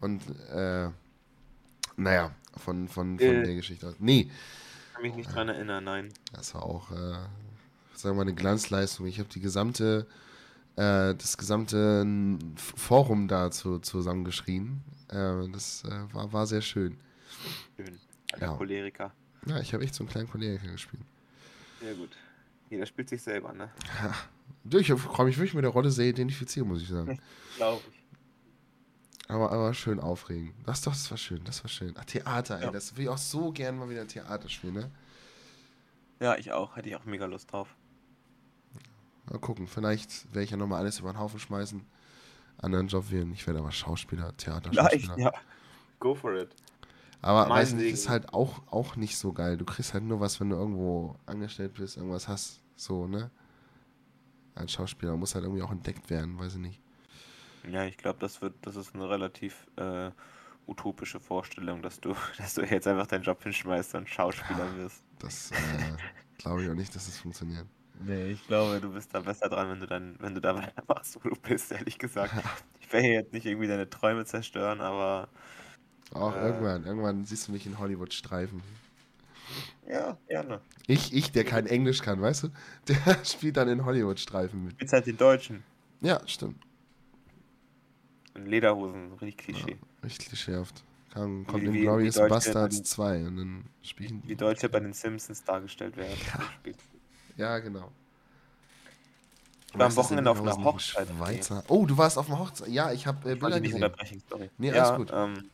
Und, äh, naja, von, von, von Äh. der Geschichte. Nee, Ich kann mich nicht dran erinnern, nein. das war auch, äh, sagen wir mal, eine Glanzleistung. Ich habe die gesamte, äh, das gesamte Forum dazu zusammengeschrien. Äh, das äh, war, war sehr schön. Schön. Alter Ja. Choleriker. Ja, ich habe echt so einen kleinen Kollegen gespielt. Sehr gut. Jeder spielt sich selber, ne? Du, Ich kann mich wirklich mit der Rolle sehr identifizieren, muss ich sagen. Glaube ich. Aber, aber schön aufregend. Das doch, das war schön, das war schön. Ach, Theater, ey, Ja. das will ich auch so gern mal wieder Theater spielen, ne? Ja, ich auch. Hätte ich auch mega Lust drauf. Mal gucken, vielleicht werde ich ja nochmal alles über den Haufen schmeißen. Anderen Job wählen. Ich werde aber Schauspieler, Theaterschauspieler. ja. Go for it. Aber Mein weiß nicht, ist halt auch, auch nicht so geil. Du kriegst halt nur was, wenn du irgendwo angestellt bist, irgendwas hast. So, ne? Als Schauspieler muss halt irgendwie auch entdeckt werden, weiß ich nicht. Ja, ich glaube, das wird, das ist eine relativ äh, utopische Vorstellung, dass du, dass du jetzt einfach deinen Job hinschmeißt und Schauspieler wirst. Das äh, glaube ich auch nicht, dass das funktioniert. Nee, ich glaube, du bist da besser dran, wenn du dann, wenn du da weitermachst, wo du bist, ehrlich gesagt. Ich will hier jetzt nicht irgendwie deine Träume zerstören, aber Auch Äh. irgendwann, irgendwann siehst du mich in Hollywood streifen. ja, gerne. Ich, ich, der kein Englisch kann, weißt du? Der spielt dann in Hollywood-Streifen mit. Jetzt halt den Deutschen. Ja, stimmt. In Lederhosen, richtig Klischee. Richtig klischeehaft. Kam, kommt Wie- in wie- Glorious wie Bastards dann- 2 und dann spielen Wie die. Deutsche bei den Simpsons dargestellt werden. Ja, genau. Ich war am Wochenende auf einer? Hochzeit. Schweizer. Oh, du warst auf einer Hochzeit. Ja, ich habe äh, Ich Bilder nicht gesehen. unterbrechen, sorry. Nee, ja, alles gut. Ähm,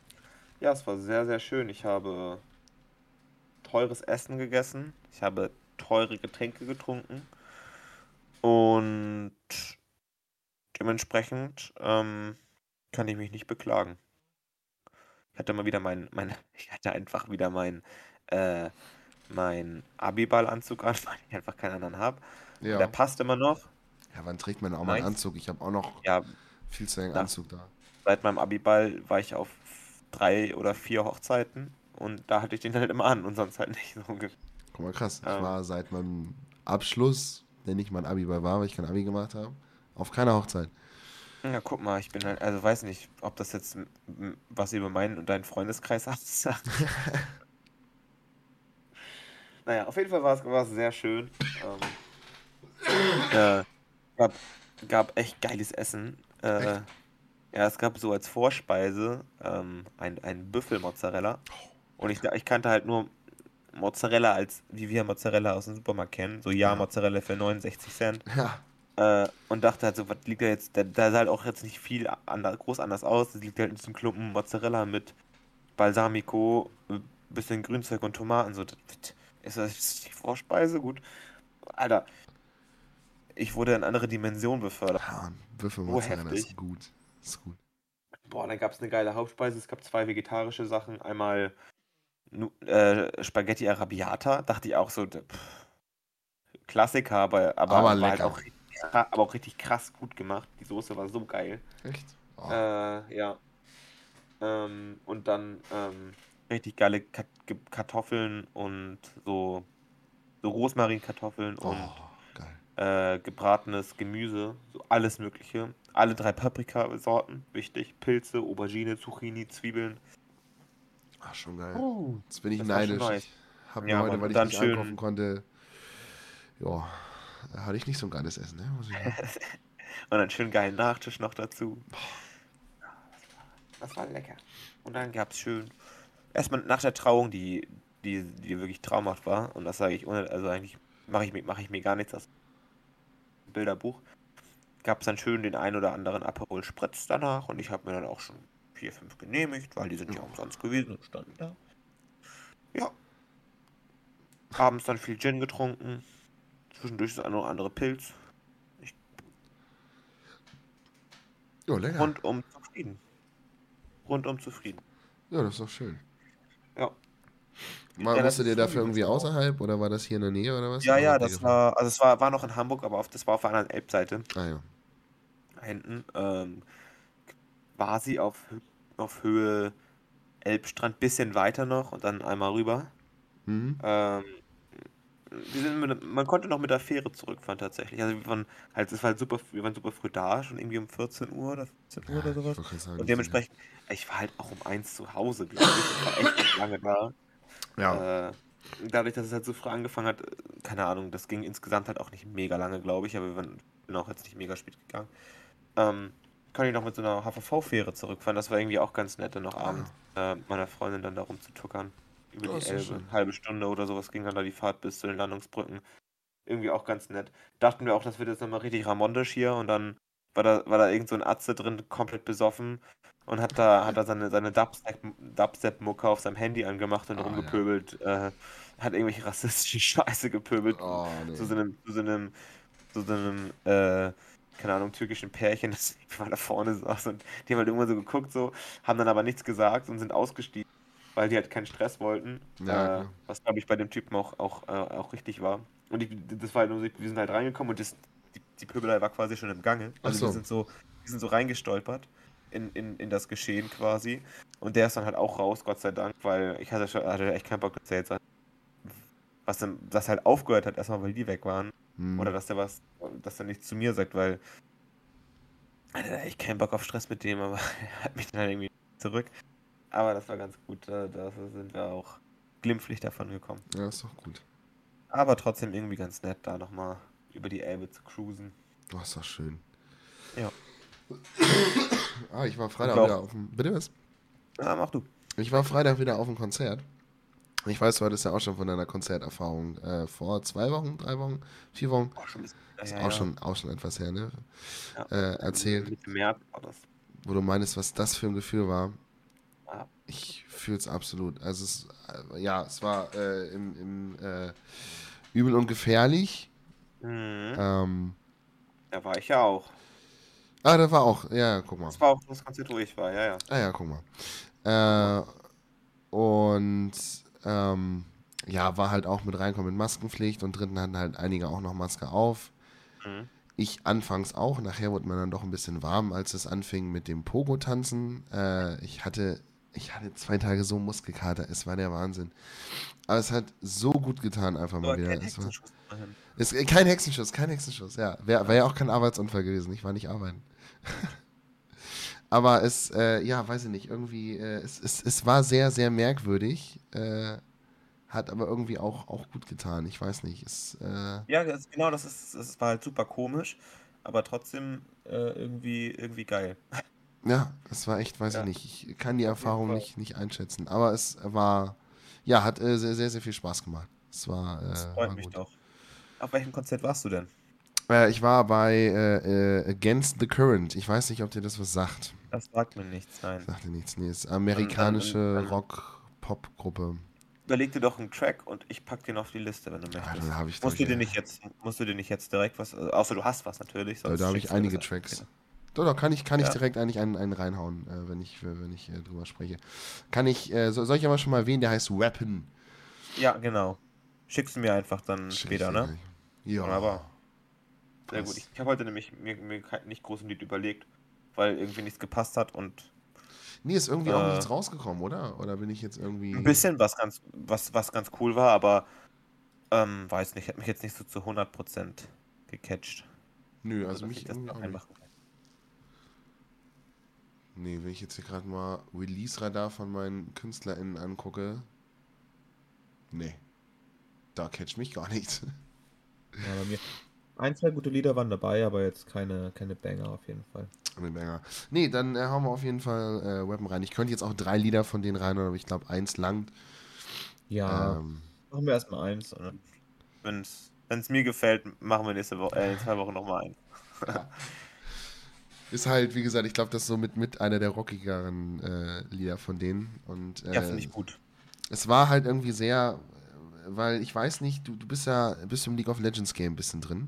ja, es war sehr, sehr schön. Ich habe teures Essen gegessen. Ich habe teure Getränke getrunken. Und dementsprechend ähm, kann ich mich nicht beklagen. Ich hatte mal wieder mein, mein ich hatte einfach wieder mein, äh, mein Abiball-Anzug an, weil ich einfach keinen anderen habe. Ja. Der passt immer noch. ja, wann trägt man auch mal einen. Anzug? Ich habe auch noch Ja, viel zu langen Ja. Anzug da. seit meinem Abiball war ich auf drei oder vier Hochzeiten und da hatte ich den halt immer an und sonst halt nicht so ungefähr. Guck mal, krass. Ich Ähm. war seit meinem Abschluss, der nicht mein Abi bei war, weil ich kein Abi gemacht habe, auf keiner Hochzeit. Ja, guck mal, ich bin halt, also weiß nicht, ob das jetzt was über meinen und deinen Freundeskreis sagt. naja, auf jeden Fall war es, sehr schön. Ähm, äh, gab, gab echt geiles Essen. Äh, Echt? ja, es gab so als Vorspeise ähm, ein, ein Büffelmozzarella. Und ich, ich kannte halt nur Mozzarella als, wie wir Mozzarella aus dem Supermarkt kennen. So, ja, Ja. Mozzarella für 69 Cent. Ja, Äh, und dachte halt so, was liegt da jetzt? Da, da sah halt auch jetzt nicht viel ander, groß anders aus. Es liegt halt in so einem Klumpen Mozzarella mit Balsamico, äh, bisschen Grünzeug und Tomaten. So, das, ist das die Vorspeise? Gut. Alter, ich wurde in andere Dimensionen befördert. ja Würfelmozzarella ist heftig. gut. Ist gut. Boah, dann gab es eine geile Hauptspeise. Es gab zwei vegetarische Sachen. Einmal äh, Spaghetti Arrabbiata. Dachte ich auch so, pff, Klassiker, aber, aber, Aber war halt lecker. auch, aber auch richtig krass gut gemacht. Die Soße war so geil. Echt? Oh. Äh, ja. Ähm, und dann ähm, richtig geile Kat Kartoffeln und so, so Rosmarinkartoffeln oh, und geil. äh, gebratenes Gemüse, so alles Mögliche. Alle drei Paprikasorten, wichtig. Pilze, Aubergine, Zucchini, Zwiebeln. Ach, schon geil. Oh, Jetzt bin ich neidisch. nice. Ich habe Ja, mir heute, weil ich dann nicht schön- einkaufen konnte, ja, Da hatte ich nicht so ein geiles Essen, ne? Muss ich sagen. Und einen schönen geilen Nachtisch noch dazu. Das war lecker. Und dann gab es schön. Erstmal nach der Trauung, die, die, die wirklich traumhaft war. Und das sage ich ohne, also eigentlich mache ich, mir- mache ich mir gar nichts aus dem Bilderbuch. Gab es dann schön den ein oder anderen Aperol Spritz danach. Und ich habe mir dann auch schon vier, fünf genehmigt, weil die sind ja umsonst gewesen und standen da. Ja. Abends dann viel Gin getrunken. Zwischendurch das eine oder andere Pilz. Ja, lecker. Rundum zufrieden. Rundum zufrieden. Ja, das ist doch schön. Ja. War, Ja, das musstet ihr ist dafür irgendwie außerhalb oder war das hier in der Nähe oder was? Ja, Oder ja, das gefahren? war, also es war, war noch in Hamburg, aber auf, das war auf der anderen Elbseite. Ah ja. Hinten. Ähm, quasi auf, auf Höhe Elbstrand, bisschen weiter noch und dann einmal rüber. Mhm. Ähm, wir sind mit, man konnte noch mit der Fähre zurückfahren tatsächlich. Also wir waren halt, es war halt super, früh- wir waren super früh da, schon irgendwie um 14 Uhr oder 15 Uhr oder Ich sowas. sagen, Und dementsprechend, ich war halt auch um eins zu Hause, glaube ich. Ich war echt nicht lange da. Ja. Äh, dadurch, dass es halt so früh angefangen hat, äh, keine Ahnung, das ging insgesamt halt auch nicht mega lange, glaube ich, aber wir waren, bin auch jetzt nicht mega spät gegangen. Ähm, konnte ich noch mit so einer HVV-Fähre zurückfahren. Das war irgendwie auch ganz nett, dann noch abends äh, meiner Freundin dann darum zu tuckern. Über Das die Elbe. schön. Halbe Stunde oder sowas ging dann da die Fahrt bis zu den Landungsbrücken. Irgendwie auch ganz nett. Dachten wir auch, das wird jetzt nochmal richtig ramondisch hier und dann war da, war da irgend so ein Atze drin, komplett besoffen und hat da, hat da seine, seine Dubstep- Dubstep-Mucke auf seinem Handy angemacht und ja. rumgepöbelt. Äh, hat irgendwelche rassistische Scheiße gepöbelt. Oh, nee. Zu so einem, zu so einem, zu so einem, äh, keine Ahnung, türkischen Pärchen, das mal da vorne saß und die haben halt irgendwann so geguckt, so, haben dann aber nichts gesagt und sind ausgestiegen, weil die halt keinen Stress wollten. Ja, äh, was, glaube ich, bei dem Typen auch, auch, äh, auch richtig war. Und ich, das war halt nur, so, wir sind halt reingekommen und das, die, Pöbelei war quasi schon im Gange. Also so. wir sind so, wir sind so reingestolpert in, in, in das Geschehen quasi. Und der ist dann halt auch raus, Gott sei Dank, weil ich hatte, schon, hatte echt keinen Bock, er jetzt was dann das halt aufgehört hat, erstmal weil die weg waren. Hm. Oder dass der was, dass er nichts zu mir sagt, weil er hatte echt keinen Bock auf Stress mit dem, aber er hat mich dann halt irgendwie zurück. Aber das war ganz gut, da, da sind wir auch glimpflich davon gekommen. Ja, ist doch gut. Aber trotzdem irgendwie ganz nett, da nochmal über die Elbe zu cruisen. Oh, ist doch schön. Ja. Ah, ich war Freitag Ich wieder auf dem. Bitte was? Ja, mach du. Ich war Freitag wieder auf dem Konzert. Ich weiß, du hattest ja auch schon von deiner Konzerterfahrung äh, vor zwei Wochen, drei Wochen, vier Wochen. Auch schon, bisschen- Ist ja, auch, ja. Schon, auch schon etwas her, ne? Ja. Äh, erzählt, Mitte März war das. wo du meinst, was das für ein Gefühl war. Ja. Ich fühle es absolut. Also, es, äh, ja, es war äh, im, im äh, Übel und Gefährlich. Mhm. Ähm, Da war ich ja auch. ah, da war auch, ja, guck mal. Das war auch das wo ich war, ja, ja. Ah ja, guck mal. Äh, und ähm, ja, war halt auch mit reinkommen mit Maskenpflicht und dritten hatten halt einige auch noch Maske auf. Mhm. Ich anfangs auch, nachher wurde man dann doch ein bisschen warm, als es anfing mit dem Pogo-Tanzen. Äh, ich hatte, ich hatte zwei Tage so Muskelkater, es war der Wahnsinn. Aber es hat so gut getan, einfach mal Aber wieder. kein Es war, Hexenschuss immerhin. ist, äh, kein Hexenschuss, kein Hexenschuss, ja. Wäre wär ja auch kein Arbeitsunfall gewesen, ich war nicht arbeiten. Aber es, äh, ja, weiß ich nicht, irgendwie, äh, es, es, es war sehr, sehr merkwürdig, äh, hat aber irgendwie auch, auch gut getan. Ich weiß nicht, es, äh, Ja, das, genau, das ist, das war halt super komisch, aber trotzdem äh, irgendwie, irgendwie geil. ja, es war echt, weiß Ja. ich nicht, ich kann die Erfahrung nicht, nicht einschätzen. Aber es war, ja, hat äh, sehr, sehr, sehr viel Spaß gemacht. Es war, äh, Das war freut mich gut. doch. Auf welchem Konzert warst du denn? Äh, ich war bei äh, äh, Against the Current. Ich weiß nicht, ob dir das was sagt. Das sagt mir nichts, nein. Sagt dir nichts. Nee, ist amerikanische Rock-Pop-Gruppe. Überleg dir doch einen Track und ich pack den auf die Liste, wenn du Ah, möchtest. ich, Musst du dir nicht jetzt, musst du dir nicht jetzt direkt was, äh, außer du hast was natürlich. Da, habe ich einige das Tracks. Doch, doch, kann ich, kann ich Ja. direkt eigentlich einen, einen reinhauen, äh, wenn ich, wenn ich äh, drüber spreche. Kann ich, äh, so, soll ich aber schon mal erwähnen, der heißt Weapon. Ja, genau. Schickst du mir einfach dann Schick später, ich ne? Ja. Wunderbar. Sehr gut. Ich, ich habe heute nämlich mir, mir nicht groß ein Lied überlegt, weil irgendwie nichts gepasst hat und Nee, ist irgendwie auch Äh, nichts rausgekommen, oder? Oder bin ich jetzt irgendwie. ein bisschen was ganz, was, was ganz cool war, aber ähm, weiß nicht, hat mich jetzt nicht so zu 100% gecatcht. Nö, Also, also mich ich das noch auch nicht. einmachen kann. Nee, wenn ich jetzt hier gerade mal Release-Radar von meinen KünstlerInnen angucke. Nee. Da catcht mich gar nichts. Ja, bei mir, ein, zwei gute Lieder waren dabei, aber jetzt keine, keine Banger auf jeden Fall. Keine Banger. Nee, dann äh, hauen wir auf jeden Fall äh, Weapon rein. Ich könnte jetzt auch drei Lieder von denen rein, aber ich glaube, eins langt. Ja. Ähm, machen wir erstmal eins. Wenn es mir gefällt, machen wir nächste Woche, äh, in zwei Wochen nochmal eins. Ist halt, wie gesagt, ich glaube, das ist so mit, mit einer der rockigeren äh, Lieder von denen. Und, äh, ja, finde ich gut. Es war halt irgendwie sehr, weil ich weiß nicht, du, du bist ja bist im League of Legends Game ein bisschen drin.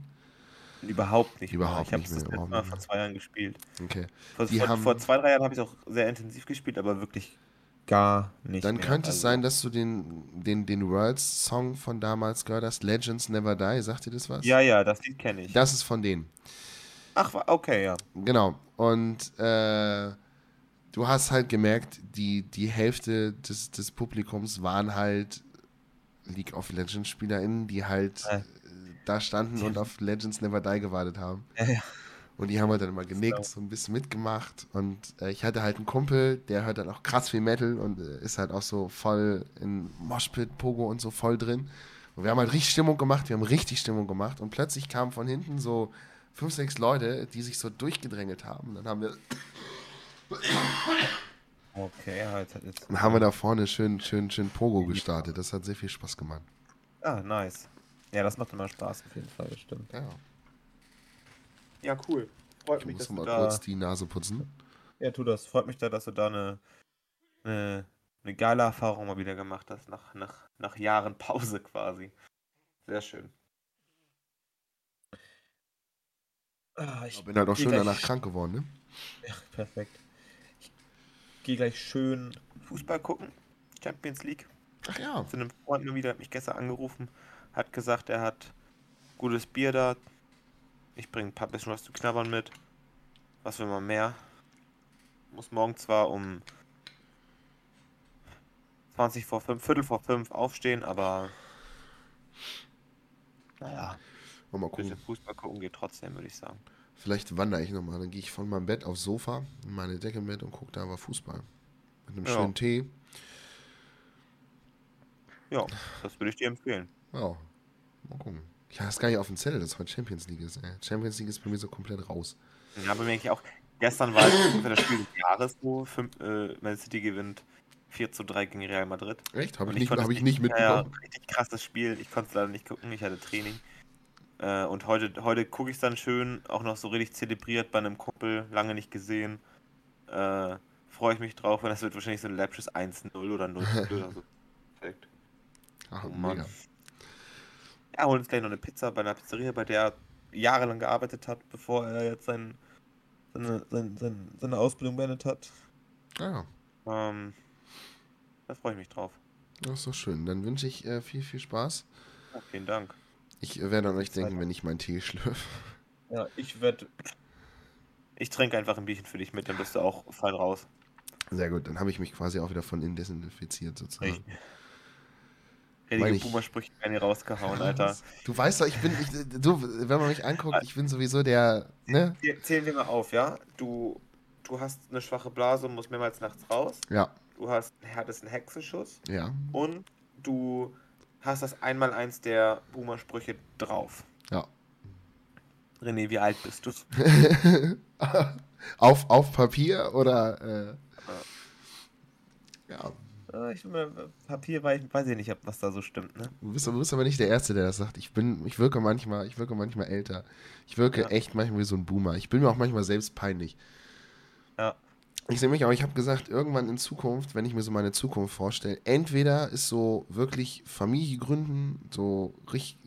Überhaupt nicht. Überhaupt mehr. Ich habe es mal, mal vor zwei Jahren gespielt. Okay. Vor, vor, vor zwei, drei Jahren habe ich es auch sehr intensiv gespielt, aber wirklich gar nicht. Dann mehr. könnte also, es sein, dass du den, den, den Worlds-Song von damals gehört hast, Legends Never Die. Sagt dir das was? Ja, ja, das Lied kenne ich. Das ist von denen. Ach, okay, ja. Genau. Und äh, du hast halt gemerkt, die, die Hälfte des, des Publikums waren halt League of Legends SpielerInnen, die halt äh da standen und auf Legends Never Die gewartet haben. Ja, ja. Und die haben halt dann immer genickt, so ein bisschen mitgemacht. Und äh, ich hatte halt einen Kumpel, der hört dann auch krass viel Metal und äh, ist halt auch so voll in Moshpit, Pogo und so voll drin. Und wir haben halt richtig Stimmung gemacht, wir haben richtig Stimmung gemacht. Und plötzlich kamen von hinten so fünf, sechs Leute, die sich so durchgedrängelt haben. Dann haben wir. Okay, ja, jetzt, jetzt. Dann haben wir da vorne schön, schön, schön Pogo gestartet. Das hat sehr viel Spaß gemacht. Ah, nice. Ja, das macht immer Spaß auf jeden Fall, das stimmt. Ja. Ja, cool. Freut ich mich, muss dass mal du kurz die Nase putzen. Ja, tu das. Freut mich da, dass du da eine, eine, eine geile Erfahrung mal wieder gemacht hast, nach, nach, nach Jahren Pause quasi. Sehr schön. Ah, ich, ich bin halt auch schön danach krank geworden, ne? Ja, perfekt. Ich gehe gleich schön Fußball gucken. Champions League. Ach ja. Zu einem Freund mir wieder, hat mich gestern angerufen hat gesagt, er hat gutes Bier da. Ich bringe ein paar bisschen was zu knabbern mit. Was will man mehr? Muss morgen zwar um 20 vor 5, Viertel vor 5 aufstehen, aber naja. Mal gucken. Fußball gucken geht trotzdem, würde ich sagen. Vielleicht wandere ich nochmal. Dann gehe ich von meinem Bett aufs Sofa, in meine Decke mit und gucke da aber Fußball. Mit einem ja. schönen Tee. Ja, das würde ich dir empfehlen. Ja, mal gucken. Ich habe das gar nicht auf dem Zettel, dass heute Champions League ist. Ey. Champions League ist bei mir so komplett raus. Ja, bei mir eigentlich auch. Gestern war es das Spiel des Jahres, wo fünf, äh, Man City gewinnt 4 zu 3 gegen Real Madrid. Echt? Habe ich, nicht, hab ich nicht mitbekommen. Ja, richtig krasses Spiel. Ich konnte es leider nicht gucken, ich hatte Training. Äh, und heute, heute gucke ich es dann schön, auch noch so richtig zelebriert bei einem Kumpel, lange nicht gesehen. Äh, Freue ich mich drauf, weil das wird wahrscheinlich so ein läppsches 1-0 oder 0 oder so. Perfekt. Ach, oh Mann. Mega. Ja, holen uns gleich noch eine Pizza bei einer Pizzeria, bei der er jahrelang gearbeitet hat, bevor er jetzt sein, seine, seine, seine, seine Ausbildung beendet hat. Ja. Ähm, da freue ich mich drauf. Das ist doch schön. Dann wünsche ich äh, viel, viel Spaß. Ja, vielen Dank. Ich werde an euch denken, wenn ich meinen Tee schlürfe. Ja, ich werde. Ich trinke einfach ein Bierchen für dich mit, dann bist du auch fein raus. Sehr gut, dann habe ich mich quasi auch wieder von innen desinfiziert sozusagen. Richtig. Richtige Boomer-Sprüche werden hier rausgehauen, Alter. Du weißt doch, ich bin, ich, du, wenn man mich anguckt, ich bin sowieso der, ne? Zählen wir mal auf, ja? Du, du hast eine schwache Blase und musst mehrmals nachts raus. Ja. Du hast, hattest einen Hexenschuss. Ja. Und du hast das Einmaleins der Boomer-Sprüche drauf. Ja. René, wie alt bist du? auf, auf Papier oder? Äh, ja. Äh, ich, Papier weiß, weiß ich nicht, was da so stimmt. Ne? Du, bist, du bist aber nicht der Erste, der das sagt. Ich bin, ich wirke manchmal, ich wirke manchmal älter. Ich wirke ja. echt manchmal wie so ein Boomer. Ich bin mir auch manchmal selbst peinlich. Ja. Ich sehe mich auch, ich habe gesagt, irgendwann in Zukunft, wenn ich mir so meine Zukunft vorstelle, entweder ist so wirklich Familie gründen, so richtig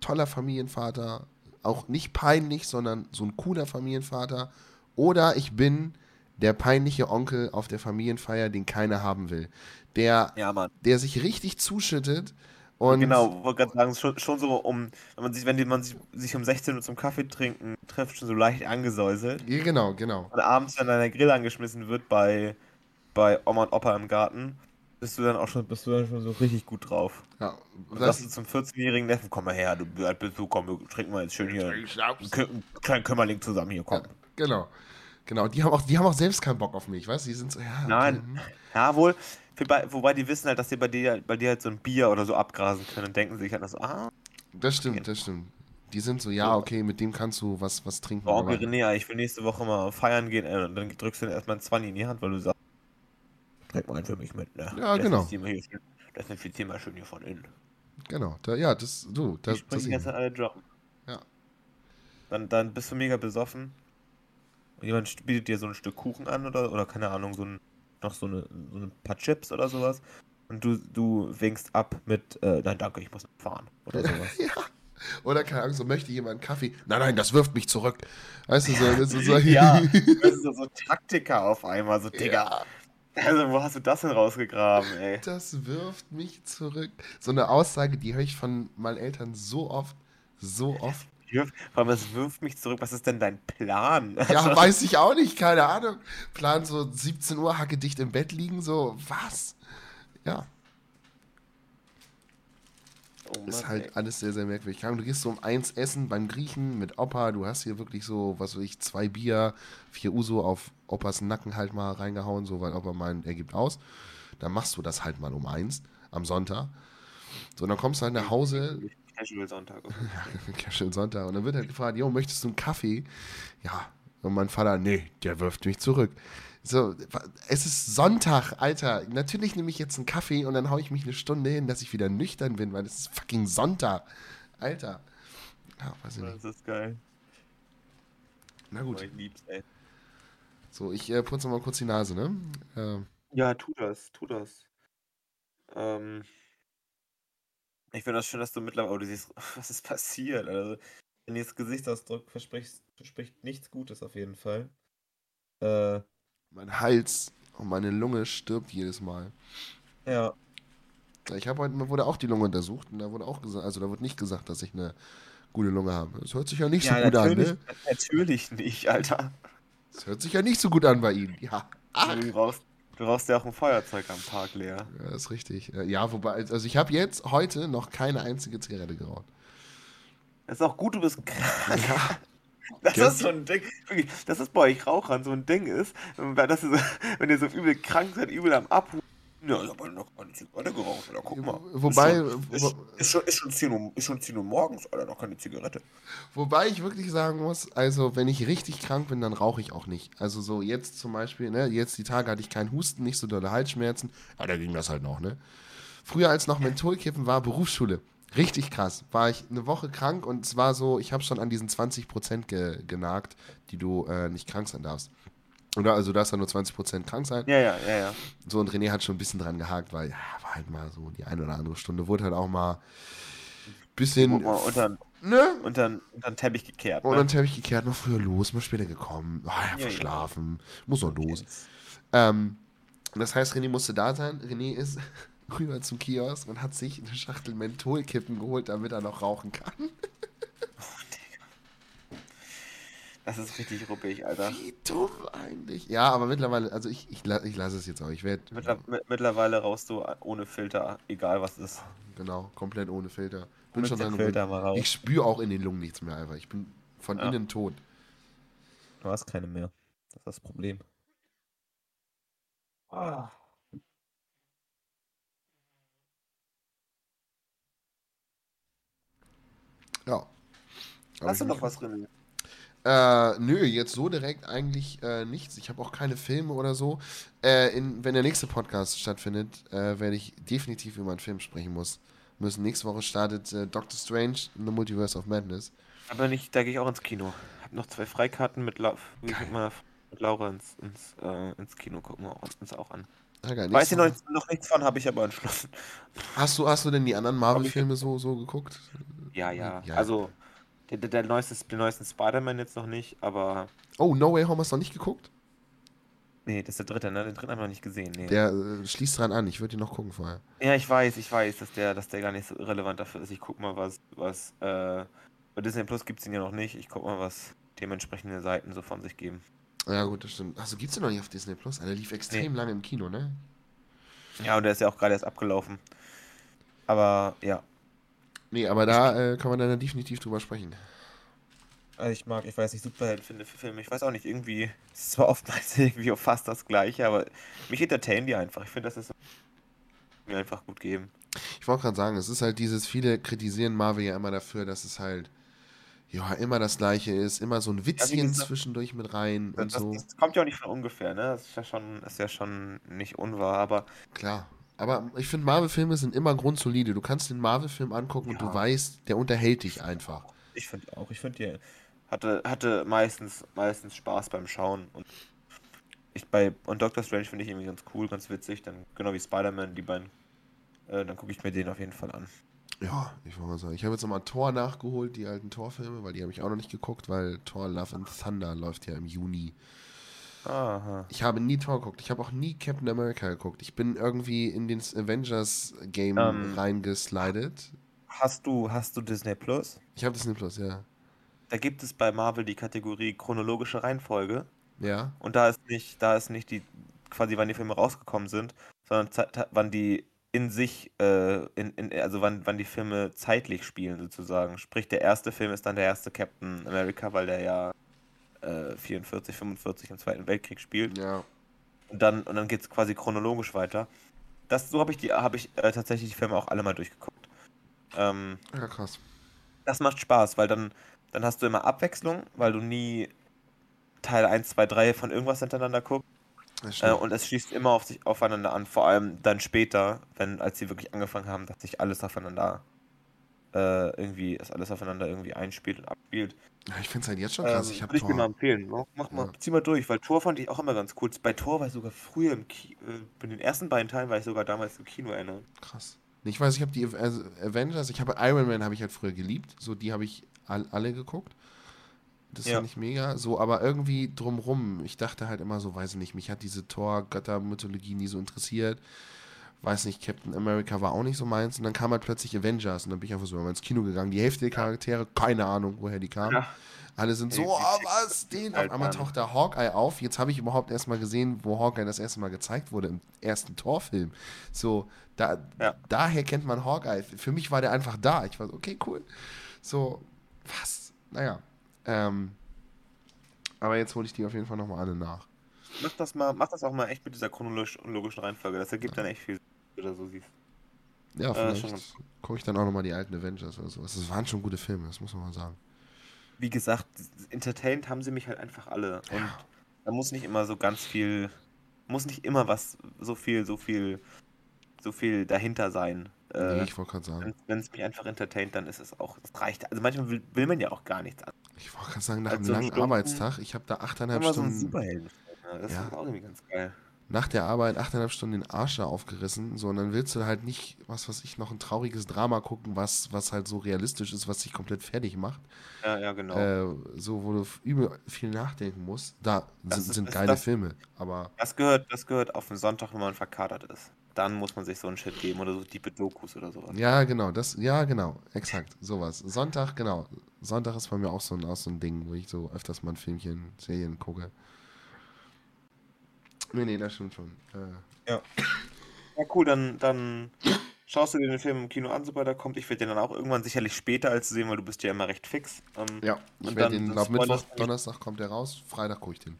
toller Familienvater, auch nicht peinlich, sondern so ein cooler Familienvater, oder ich bin der peinliche Onkel auf der Familienfeier, den keiner haben will. Der, ja, der sich richtig zuschüttet. Und genau, wollte gerade sagen, schon, schon so um, wenn man sich, wenn man sich, sich um 16 Uhr zum Kaffee trinken trifft, schon so leicht angesäuselt. Ja, genau, genau. Und abends, wenn dann der Grill angeschmissen wird bei, bei Oma und Opa im Garten, bist du dann auch schon, bist du dann schon so richtig gut drauf. Ja. Und sagst du zum 14-jährigen Neffen, komm mal her, du bist du, komm, wir trinken mal jetzt schön hier einen kleinen Kümmerling zusammen hier, komm. Ja, genau. Genau, die haben auch, die haben auch selbst keinen Bock auf mich, weißt du? Die sind so, ja. Nein. Okay. Hm. Ja, wohl. Wobei die wissen halt, dass die bei dir, bei dir halt so ein Bier oder so abgrasen können und denken sich halt so, ah. Das stimmt, das stimmt. Die sind so, ja, okay, mit dem kannst du was, was trinken. Oh, René, ich will nächste Woche mal feiern gehen äh, und dann drückst du dir erstmal ein 20 in die Hand, weil du sagst, trink mal einen für mich mit, ne? Ja, genau. Das ist mal schön hier von innen. Genau, da, ja, das, du, das, das die ganze Zeit alle droppen. Ja. Dann, dann bist du mega besoffen. Und jemand bietet dir so ein Stück Kuchen an oder, oder keine Ahnung, so ein, noch so, eine, so ein paar Chips oder sowas. Und du, du winkst ab mit, äh, nein, danke, ich muss fahren. Oder sowas. ja. Oder keine Ahnung, so möchte jemand Kaffee. Nein, nein, das wirft mich zurück. Weißt du, so, das ist so ja, das ist so, so Taktiker auf einmal, so, Digga. Ja. Also, wo hast du das denn rausgegraben, ey? Das wirft mich zurück. So eine Aussage, die höre ich von meinen Eltern so oft, so oft. Wirf- Vor allem, es wirft mich zurück. Was ist denn dein Plan? Ja, weiß ich auch nicht, keine Ahnung. Plan so 17 Uhr, hacke dicht im Bett liegen, so, was? Ja, Oh Mann, ist ey. halt alles sehr, sehr merkwürdig. Du gehst so um eins essen beim Griechen mit Opa, du hast hier wirklich so, was weiß ich, zwei Bier, vier Uso auf Opas Nacken halt mal reingehauen, so, weil Opa meint, er gibt aus. Dann machst du das halt mal um eins am Sonntag. So, und dann kommst du halt nach Hause, Casual Sonntag. Ja, schönen Sonntag. Und dann wird halt gefragt, jo, möchtest du einen Kaffee? Ja. Und mein Vater, nee, der wirft mich zurück. So, es ist Sonntag, Alter. Natürlich nehme ich jetzt einen Kaffee und dann haue ich mich eine Stunde hin, dass ich wieder nüchtern bin, weil es ist fucking Sonntag. Alter. Ja, weiß ich nicht. Das ist geil. Na Oh, gut. ich lieb's, ey. So, ich äh, putze mal kurz die Nase, ne? Äh, Ja, tu das, tu das. Ähm, ich finde das schön, dass du mittlerweile, oh, du siehst, was ist passiert? Also, wenn ihr das Gesichtsausdruck verspricht, verspricht nichts Gutes auf jeden Fall. Äh, mein Hals und meine Lunge stirbt jedes Mal. ja, Ich habe heute, mir wurde auch die Lunge untersucht und da wurde auch gesagt, also da wurde nicht gesagt, dass ich eine gute Lunge habe. Das hört sich ja nicht so ja, gut an, ne? natürlich nicht, Alter. Das hört sich ja nicht so gut an bei Ihnen. Ja. Ach. Du brauchst, du brauchst ja auch ein Feuerzeug am Tag, Lea. Ja, das ist richtig. Äh, Ja, wobei, also ich habe jetzt heute noch keine einzige Zigarette geraucht. Das ist auch gut, du bist krank. Ja, Das Gell? ist so ein Ding, das ist bei euch Rauchern so ein Ding ist, weil das ist, wenn ihr so übel krank seid, übel am Abhusten. Ja, ich hab aber noch keine Zigarette geraucht, Alter, guck mal. Wobei- Ist schon, ist, wo- ist, schon, ist, schon 10 Uhr, ist schon 10 Uhr morgens, Alter, noch keine Zigarette. wobei ich wirklich sagen muss, also wenn ich richtig krank bin, dann rauche ich auch nicht. Also so jetzt zum Beispiel, ne, jetzt die Tage hatte ich keinen Husten, nicht so dolle Halsschmerzen. Ja, da ging das halt noch, ne? Früher als noch Mentholkippen war Berufsschule. Richtig krass. War ich eine Woche krank und es war so, ich habe schon an diesen 20% ge genagt, die du äh, nicht krank sein darfst. Oder also du darfst ja nur 20% krank sein. Ja, ja, ja, ja. So, und René hat schon ein bisschen dran gehakt, weil, ja, war halt mal so die eine oder andere Stunde, wurde halt auch mal ein bisschen, mal, unter, ne? unter, unter den Teppich gekehrt. Und Ne? dann habe ich gekehrt, noch früher los, mal später gekommen. Ah, ja, Ja, verschlafen, muss noch los. Ähm, das heißt, René musste da sein. René ist rüber zum Kiosk und hat sich eine Schachtel Mentholkippen geholt, damit er noch rauchen kann. Das ist richtig ruppig, Alter. Wie dumm eigentlich. Ja, aber mittlerweile, also ich, ich, ich lasse es jetzt auch. Ich werde, Mittler, mi- mittlerweile rauchst du ohne Filter, egal was ist. genau, komplett ohne Filter. Bin schon dran Filter mal raus. Ich spüre auch in den Lungen nichts mehr einfach. Ich bin von Ja. innen tot. Du hast keine mehr. Das ist das Problem. Ah. Ja. Hast du noch was drin? Äh, nö, jetzt so direkt eigentlich äh, nichts. Ich habe auch keine Filme oder so. Äh, in, wenn der nächste Podcast stattfindet, äh, werde ich definitiv über einen Film sprechen muss. Müssen. Nächste Woche startet äh, Doctor Strange in the Multiverse of Madness. Aber nicht, da gehe ich auch ins Kino. Hab noch zwei Freikarten mit, La mit, mal mit Laura ins, ins, äh, ins Kino. Gucken wir uns auch an. Ah, geil. Weiß ich noch, noch nichts von, habe ich aber entschlossen. Hast du, hast du denn die anderen Marvel-Filme so, so geguckt? Ja, ja. Ja. Also, der, der, der neueste, den neuesten Spider-Man jetzt noch nicht, aber. Oh, No Way Home hast du noch nicht geguckt? Nee, das ist der dritte, ne? Den dritten haben wir noch nicht gesehen. Nee. Der äh, schließt dran an. Ich würde ihn noch gucken vorher. Ja, ich weiß, ich weiß, dass der, dass der gar nicht so relevant dafür ist. Ich guck mal, was, was, äh, bei Disney Plus gibt's ihn ja noch nicht. Ich guck mal, was dementsprechende Seiten so von sich geben. Ja, gut, das stimmt. Achso, gibt's den noch nicht auf Disney Plus? Der lief extrem lange im Kino, ne? Ja, und der ist ja auch gerade erst abgelaufen. Aber ja. Nee, aber da äh, kann man dann definitiv drüber sprechen. Also ich mag, ich weiß nicht, Superheldenfilme für Filme. Ich weiß auch nicht, irgendwie, es ist zwar oftmals irgendwie fast das gleiche, aber mich entertainen die einfach. Ich finde, das ist mir einfach gut geben. Ich wollte gerade sagen, es ist halt dieses, viele kritisieren Marvel ja immer dafür, dass es halt ja, immer das gleiche ist, immer so ein Witzchen gesagt, zwischendurch mit rein und Das, so. das kommt ja auch nicht von ungefähr, ne? Das ist ja schon, ist ja schon nicht unwahr, aber Klar. Aber ich finde, Marvel-Filme sind immer grundsolide. Du kannst den Marvel-Film angucken und du Ja. weißt, der unterhält dich einfach. ich finde auch, ich finde die hatte, hatte meistens, meistens Spaß beim Schauen. Und ich bei und Doctor Strange finde ich irgendwie ganz cool, ganz witzig. Dann genau wie Spider-Man, die beiden. Äh, dann gucke ich mir den auf jeden Fall an. Ja, ich wollte mal sagen. Ich habe jetzt nochmal Thor nachgeholt, die alten Thor-Filme, weil die habe ich auch noch nicht geguckt, weil Thor Love and Thunder läuft ja im Juni. Aha. Ich habe nie Thor geguckt. Ich habe auch nie Captain America geguckt. Ich bin irgendwie in den Avengers-Game Ähm. reingeslidet. Hast du, hast du Disney Plus? Ich habe Disney Plus, ja. Da gibt es bei Marvel die Kategorie chronologische Reihenfolge. Ja? Und da ist nicht, da ist nicht die, quasi wann die Filme rausgekommen sind, sondern wann die in sich, äh, in, in, also wann, wann die Filme zeitlich spielen sozusagen. Sprich, der erste Film ist dann der erste Captain America, weil der ja äh, 44, 45 im Zweiten Weltkrieg spielt. Ja. Und dann, und dann geht es quasi chronologisch weiter. Das, so habe ich die, habe ich äh, tatsächlich die Filme auch alle mal durchgeguckt. Ähm, Ja, krass. das macht Spaß, weil dann, dann hast du immer Abwechslung, weil du nie Teil 1, 2, 3 von irgendwas hintereinander guckst. Äh, und es schließt immer auf sich aufeinander an, vor allem dann später, wenn, als sie wirklich angefangen haben, dass sich alles aufeinander äh, irgendwie, dass alles aufeinander irgendwie einspielt und abspielt. ja, ich finde es halt jetzt schon krass. Ähm, ich habe würde ich dir mal empfehlen. Mach, mach mal, Ja. zieh mal durch, weil Tor fand ich auch immer ganz cool. Bei Tor war ich sogar früher im Kino, äh, bei den ersten beiden Teilen war ich sogar damals im Kino erinnert. Krass. Ich weiß, ich habe die also Avengers, ich habe Iron Man habe ich halt früher geliebt, so die habe ich all, alle geguckt. Das Ja. fand ich mega, so aber irgendwie drumrum, ich dachte halt immer so, weiß ich nicht, mich hat diese Thor Göttermythologie nie so interessiert. Weiß nicht, Captain America war auch nicht so meins und dann kam halt plötzlich Avengers und dann bin ich einfach so mal ins Kino gegangen. Die Hälfte der Charaktere, keine Ahnung, woher die kamen. Ja. Alle sind so, oh, was, den? Auf halt einmal an. taucht da Hawkeye auf. Jetzt habe ich überhaupt erstmal gesehen, wo Hawkeye das erste Mal gezeigt wurde, im ersten Torfilm. So, da, Ja. daher kennt man Hawkeye. Für mich war der einfach da. Ich war so, okay, cool. So, was? Naja. Ähm, aber jetzt hole ich die auf jeden Fall nochmal alle nach. Mach das mal, mach das auch mal echt mit dieser chronologischen Reihenfolge. Das ergibt dann echt viel, oder so siehst. Ja, Äh, vielleicht ganz gucke ich dann auch nochmal die alten Avengers oder sowas. Das waren schon gute Filme, das muss man mal sagen. Wie gesagt, entertained haben sie mich halt einfach alle. Und Ja. da muss nicht immer so ganz viel, muss nicht immer was, so viel, so viel, so viel dahinter sein. nee, Äh, ich wollte gerade sagen. wenn es mich einfach entertaint, dann ist es auch, das reicht. Also manchmal will, will man ja auch gar nichts an. Ich wollte gerade sagen, nach als einem einen langen stumpfen- Arbeitstag, ich habe da achteinhalb Immer so ein Stunden. Superhelden. Ja, das Ja. ist auch irgendwie ganz geil. Nach der Arbeit achteinhalb Stunden den Arsch da aufgerissen, so und dann willst du halt nicht, was weiß ich, noch ein trauriges Drama gucken, was, was halt so realistisch ist, was dich komplett fertig macht. Ja, ja, genau. Äh, so, wo du übel viel nachdenken musst. Da Das sind, ist- sind das- geile das- Filme, aber Das gehört, das gehört auf den Sonntag, wenn man verkatert ist. Dann muss man sich so einen Shit geben oder so tiefe Dokus oder sowas. ja, genau, das, ja, genau, exakt, sowas. Sonntag, genau. Sonntag ist bei mir auch so ein, auch so ein Ding, wo ich so öfters mal ein Filmchen, Serien gucke. Nee, nee, das stimmt schon. Äh, Ja, cool, dann, dann schaust du dir den Film im Kino an, sobald er kommt. Ich werde den dann auch irgendwann sicherlich später als sehen, weil du bist ja immer recht fix. Ähm, ja, ich werde dann- den, glaub Mittwoch, Donnerstag kommt der raus, Freitag gucke ich den.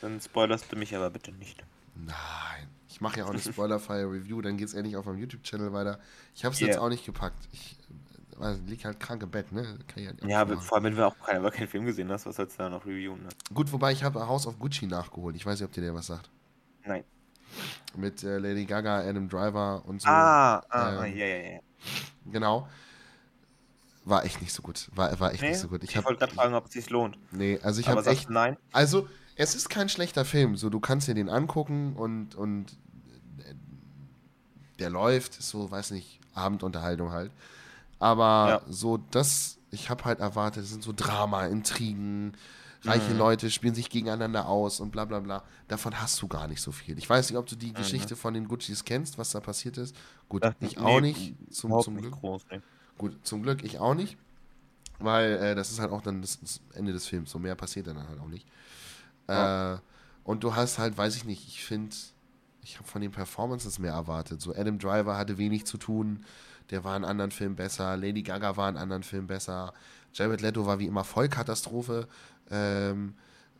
Dann spoilerst du mich aber bitte nicht. Nein, ich mache ja auch eine spoilerfreie Review, dann geht es endlich auf meinem YouTube-Channel weiter. Ich habe es Yeah. jetzt auch nicht gepackt. Ich äh, weiß, lieg halt krank im Bett, ne? Halt Ja, machen. vor allem, wenn du auch keinen, keinen Film gesehen hast, was sollst du da noch reviewen? Ne? Gut, wobei ich habe House of Gucci nachgeholt. Ich weiß nicht, ob dir der was sagt. Nein. Mit äh, Lady Gaga, Adam Driver und so. Ah, ah, ähm, ja, ja, ja. Genau. War echt nicht so gut. War, war echt Nee, nicht so gut. Ich ich hab, wollte gerade fragen, ob es sich lohnt. Nee, also ich habe echt. nein? Also, es ist kein schlechter Film. So, du kannst dir den angucken und, und äh, der läuft, ist so, weiß nicht, Abendunterhaltung halt. Aber Ja. so das, ich habe halt erwartet, es sind so Drama, Intrigen, reiche Mhm. Leute spielen sich gegeneinander aus und bla bla bla. Davon hast du gar nicht so viel. Ich weiß nicht, ob du die Geschichte von den Guccis kennst, was da passiert ist. Gut, Ach, ich auch nicht, zum, zum nicht Glück. groß, ne. Gut, zum Glück ich auch nicht. Weil äh, das ist halt auch dann das, das Ende des Films. So mehr passiert dann halt auch nicht. Ja. Äh, und du hast halt, weiß ich nicht, ich finde, ich habe von den Performances mehr erwartet. So Adam Driver hatte wenig zu tun. Der war in anderen Filmen besser. Lady Gaga war in anderen Filmen besser. Jared Leto war wie immer Vollkatastrophe. Ähm,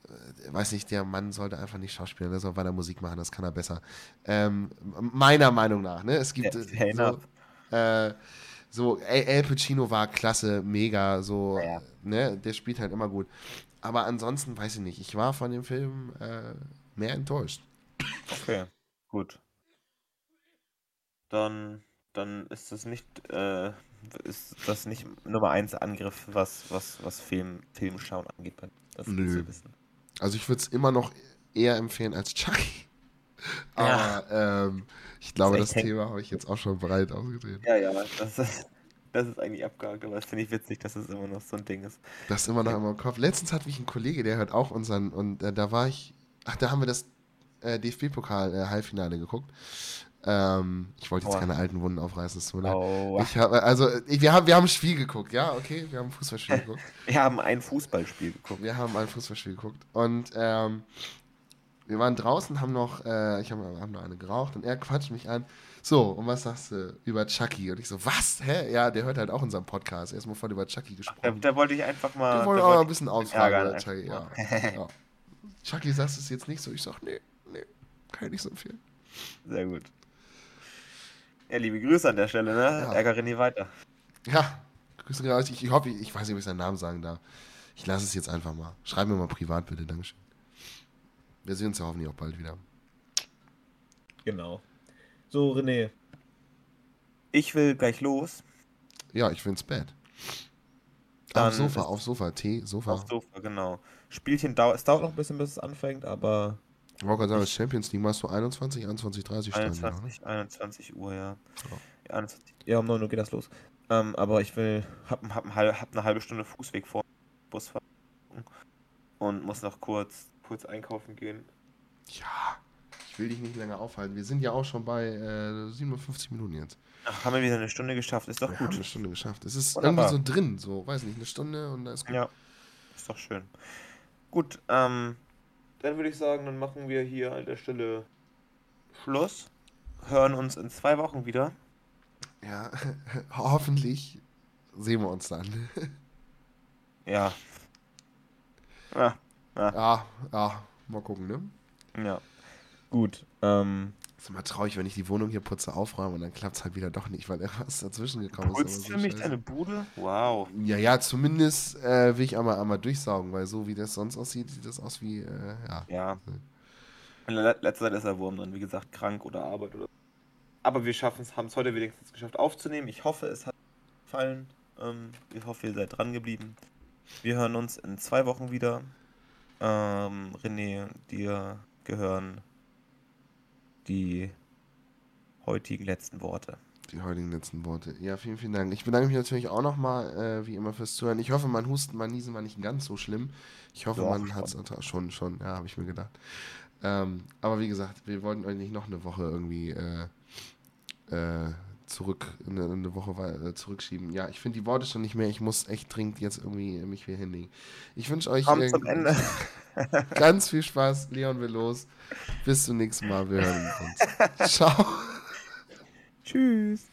äh, weiß nicht, der Mann sollte einfach nicht schauspielen, der soll weiter Musik machen, das kann er besser. Ähm, meiner Meinung nach, ne? Es gibt Ja, äh, so, äh, So, Al Pacino war klasse, mega, so, Ja. ne, der spielt halt immer gut. Aber ansonsten weiß ich nicht, ich war von dem Film äh, mehr enttäuscht. Okay, gut. Dann, dann ist das nicht, äh, ist das nicht Nummer 1 Angriff, was, was, was Film, Filmschauen angeht. Das Nö. Also ich würde es immer noch eher empfehlen als Chucky. Ja. Aber ähm, ich glaube, das hängt- Thema habe ich jetzt auch schon breit ausgedreht. Ja, ja, das ist, das ist eigentlich abgehakt, aber das finde ich witzig, dass es immer noch so ein Ding ist. Das ist immer noch immer im Kopf. Letztens hat mich ein Kollege, der hört auch unseren, und äh, da war ich, ach, da haben wir das äh, DFB-Pokal-Halbfinale geguckt. Ähm, ich wollte jetzt Boah. keine alten Wunden aufreißen, es tut mir leid. Ich habe, also, ich, wir, haben, wir haben ein Spiel geguckt, ja, okay, wir haben ein Fußballspiel geguckt. wir haben ein Fußballspiel geguckt. Wir haben ein Fußballspiel geguckt. Und ähm, wir waren draußen, haben noch, äh, ich habe hab noch eine geraucht und er quatscht mich an. So, und was sagst du über Chucky? Und ich so, was? Hä? Ja, der hört halt auch unseren Podcast. Erstmal voll über Chucky Da, gesprochen. da wollte ich einfach mal. Wir wollen da auch mal ein wollte bisschen ausfragen über Chucky. Ja. ja. Chucky, sagst du es jetzt nicht so? Ich sag, nee, nee, kann ich nicht so empfehlen. ich- Sehr gut. Ja, liebe Grüße an der Stelle, ne? Ja. Ärgere nie weiter. Ja, Grüße gerade. Ich, ich hoffe, ich, ich weiß nicht, ob ich seinen Namen sagen darf. Ich lasse es jetzt einfach mal. Schreib mir mal privat bitte, Dankeschön. Wir sehen uns ja hoffentlich auch bald wieder. Genau. So, René. Ich will gleich los. Ja, ich find's bad. Dann auf Sofa, auf Sofa, Tee, Sofa. Aufs Sofa, genau. Spielchen dauert, es dauert noch ein bisschen, bis es anfängt, aber Ich wollte gerade sagen, das Champions League machst du 21, 21, 30 Stunden. 21, 21 Uhr, ja. Ja. Ja, 21, ja, um 9 Uhr geht das los. Ähm, aber ich will, hab, hab, hab eine halbe Stunde Fußweg vor Busfahrt und muss noch kurz, kurz einkaufen gehen. Ja, ich will dich nicht länger aufhalten. Wir sind ja auch schon bei äh, 57 Minuten jetzt. Ach, haben wir wieder eine Stunde geschafft, ist doch Wir haben gut. eine Stunde geschafft. Es ist Wunderbar. irgendwie so drin, so, weiß nicht, eine Stunde und da ist gut. Ja, ist doch schön. Gut, ähm, dann würde ich sagen, dann machen wir hier an der Stelle Schluss. Hören uns in zwei Wochen wieder. Ja, hoffentlich sehen wir uns dann. Ja. Ja, ja, ja, mal gucken, ne? ja. Gut, ähm, Ist immer traurig, wenn ich die Wohnung hier putze, aufräume und dann klappt es halt wieder doch nicht, weil irgendwas dazwischen gekommen ist. putzt aber so für mich scheiße. deine Bude? Wow. Ja, ja, zumindest äh, will ich einmal, einmal durchsaugen, weil so wie das sonst aussieht, sieht das aus wie, äh, ja. Ja. In der letzter Zeit ist der Wurm drin, wie gesagt, krank oder Arbeit oder. Aber wir schaffen es, haben es heute wenigstens geschafft aufzunehmen. Ich hoffe, es hat gefallen. Ähm, ich hoffe, ihr seid dran geblieben. Wir hören uns in zwei Wochen wieder. Ähm, René, dir gehören die heutigen letzten Worte. Die heutigen letzten Worte. Ja, vielen, vielen Dank. Ich bedanke mich natürlich auch nochmal, äh, wie immer, fürs Zuhören. Ich hoffe, mein Husten, mein Niesen war nicht ganz so schlimm. Ich hoffe, Doch, man hat es schon, schon, ja, habe ich mir gedacht. Ähm, aber wie gesagt, wir wollten euch nicht noch eine Woche irgendwie äh, äh, zurück, eine, eine Woche äh, zurückschieben. Ja, ich finde die Worte schon nicht mehr. Ich muss echt dringend jetzt irgendwie mich wieder hinlegen. Ich wünsche euch Kommt zum Ende. ganz viel Spaß. Leon will los. Bis zum nächsten Mal. Wir hören uns. Ciao. Tschüss.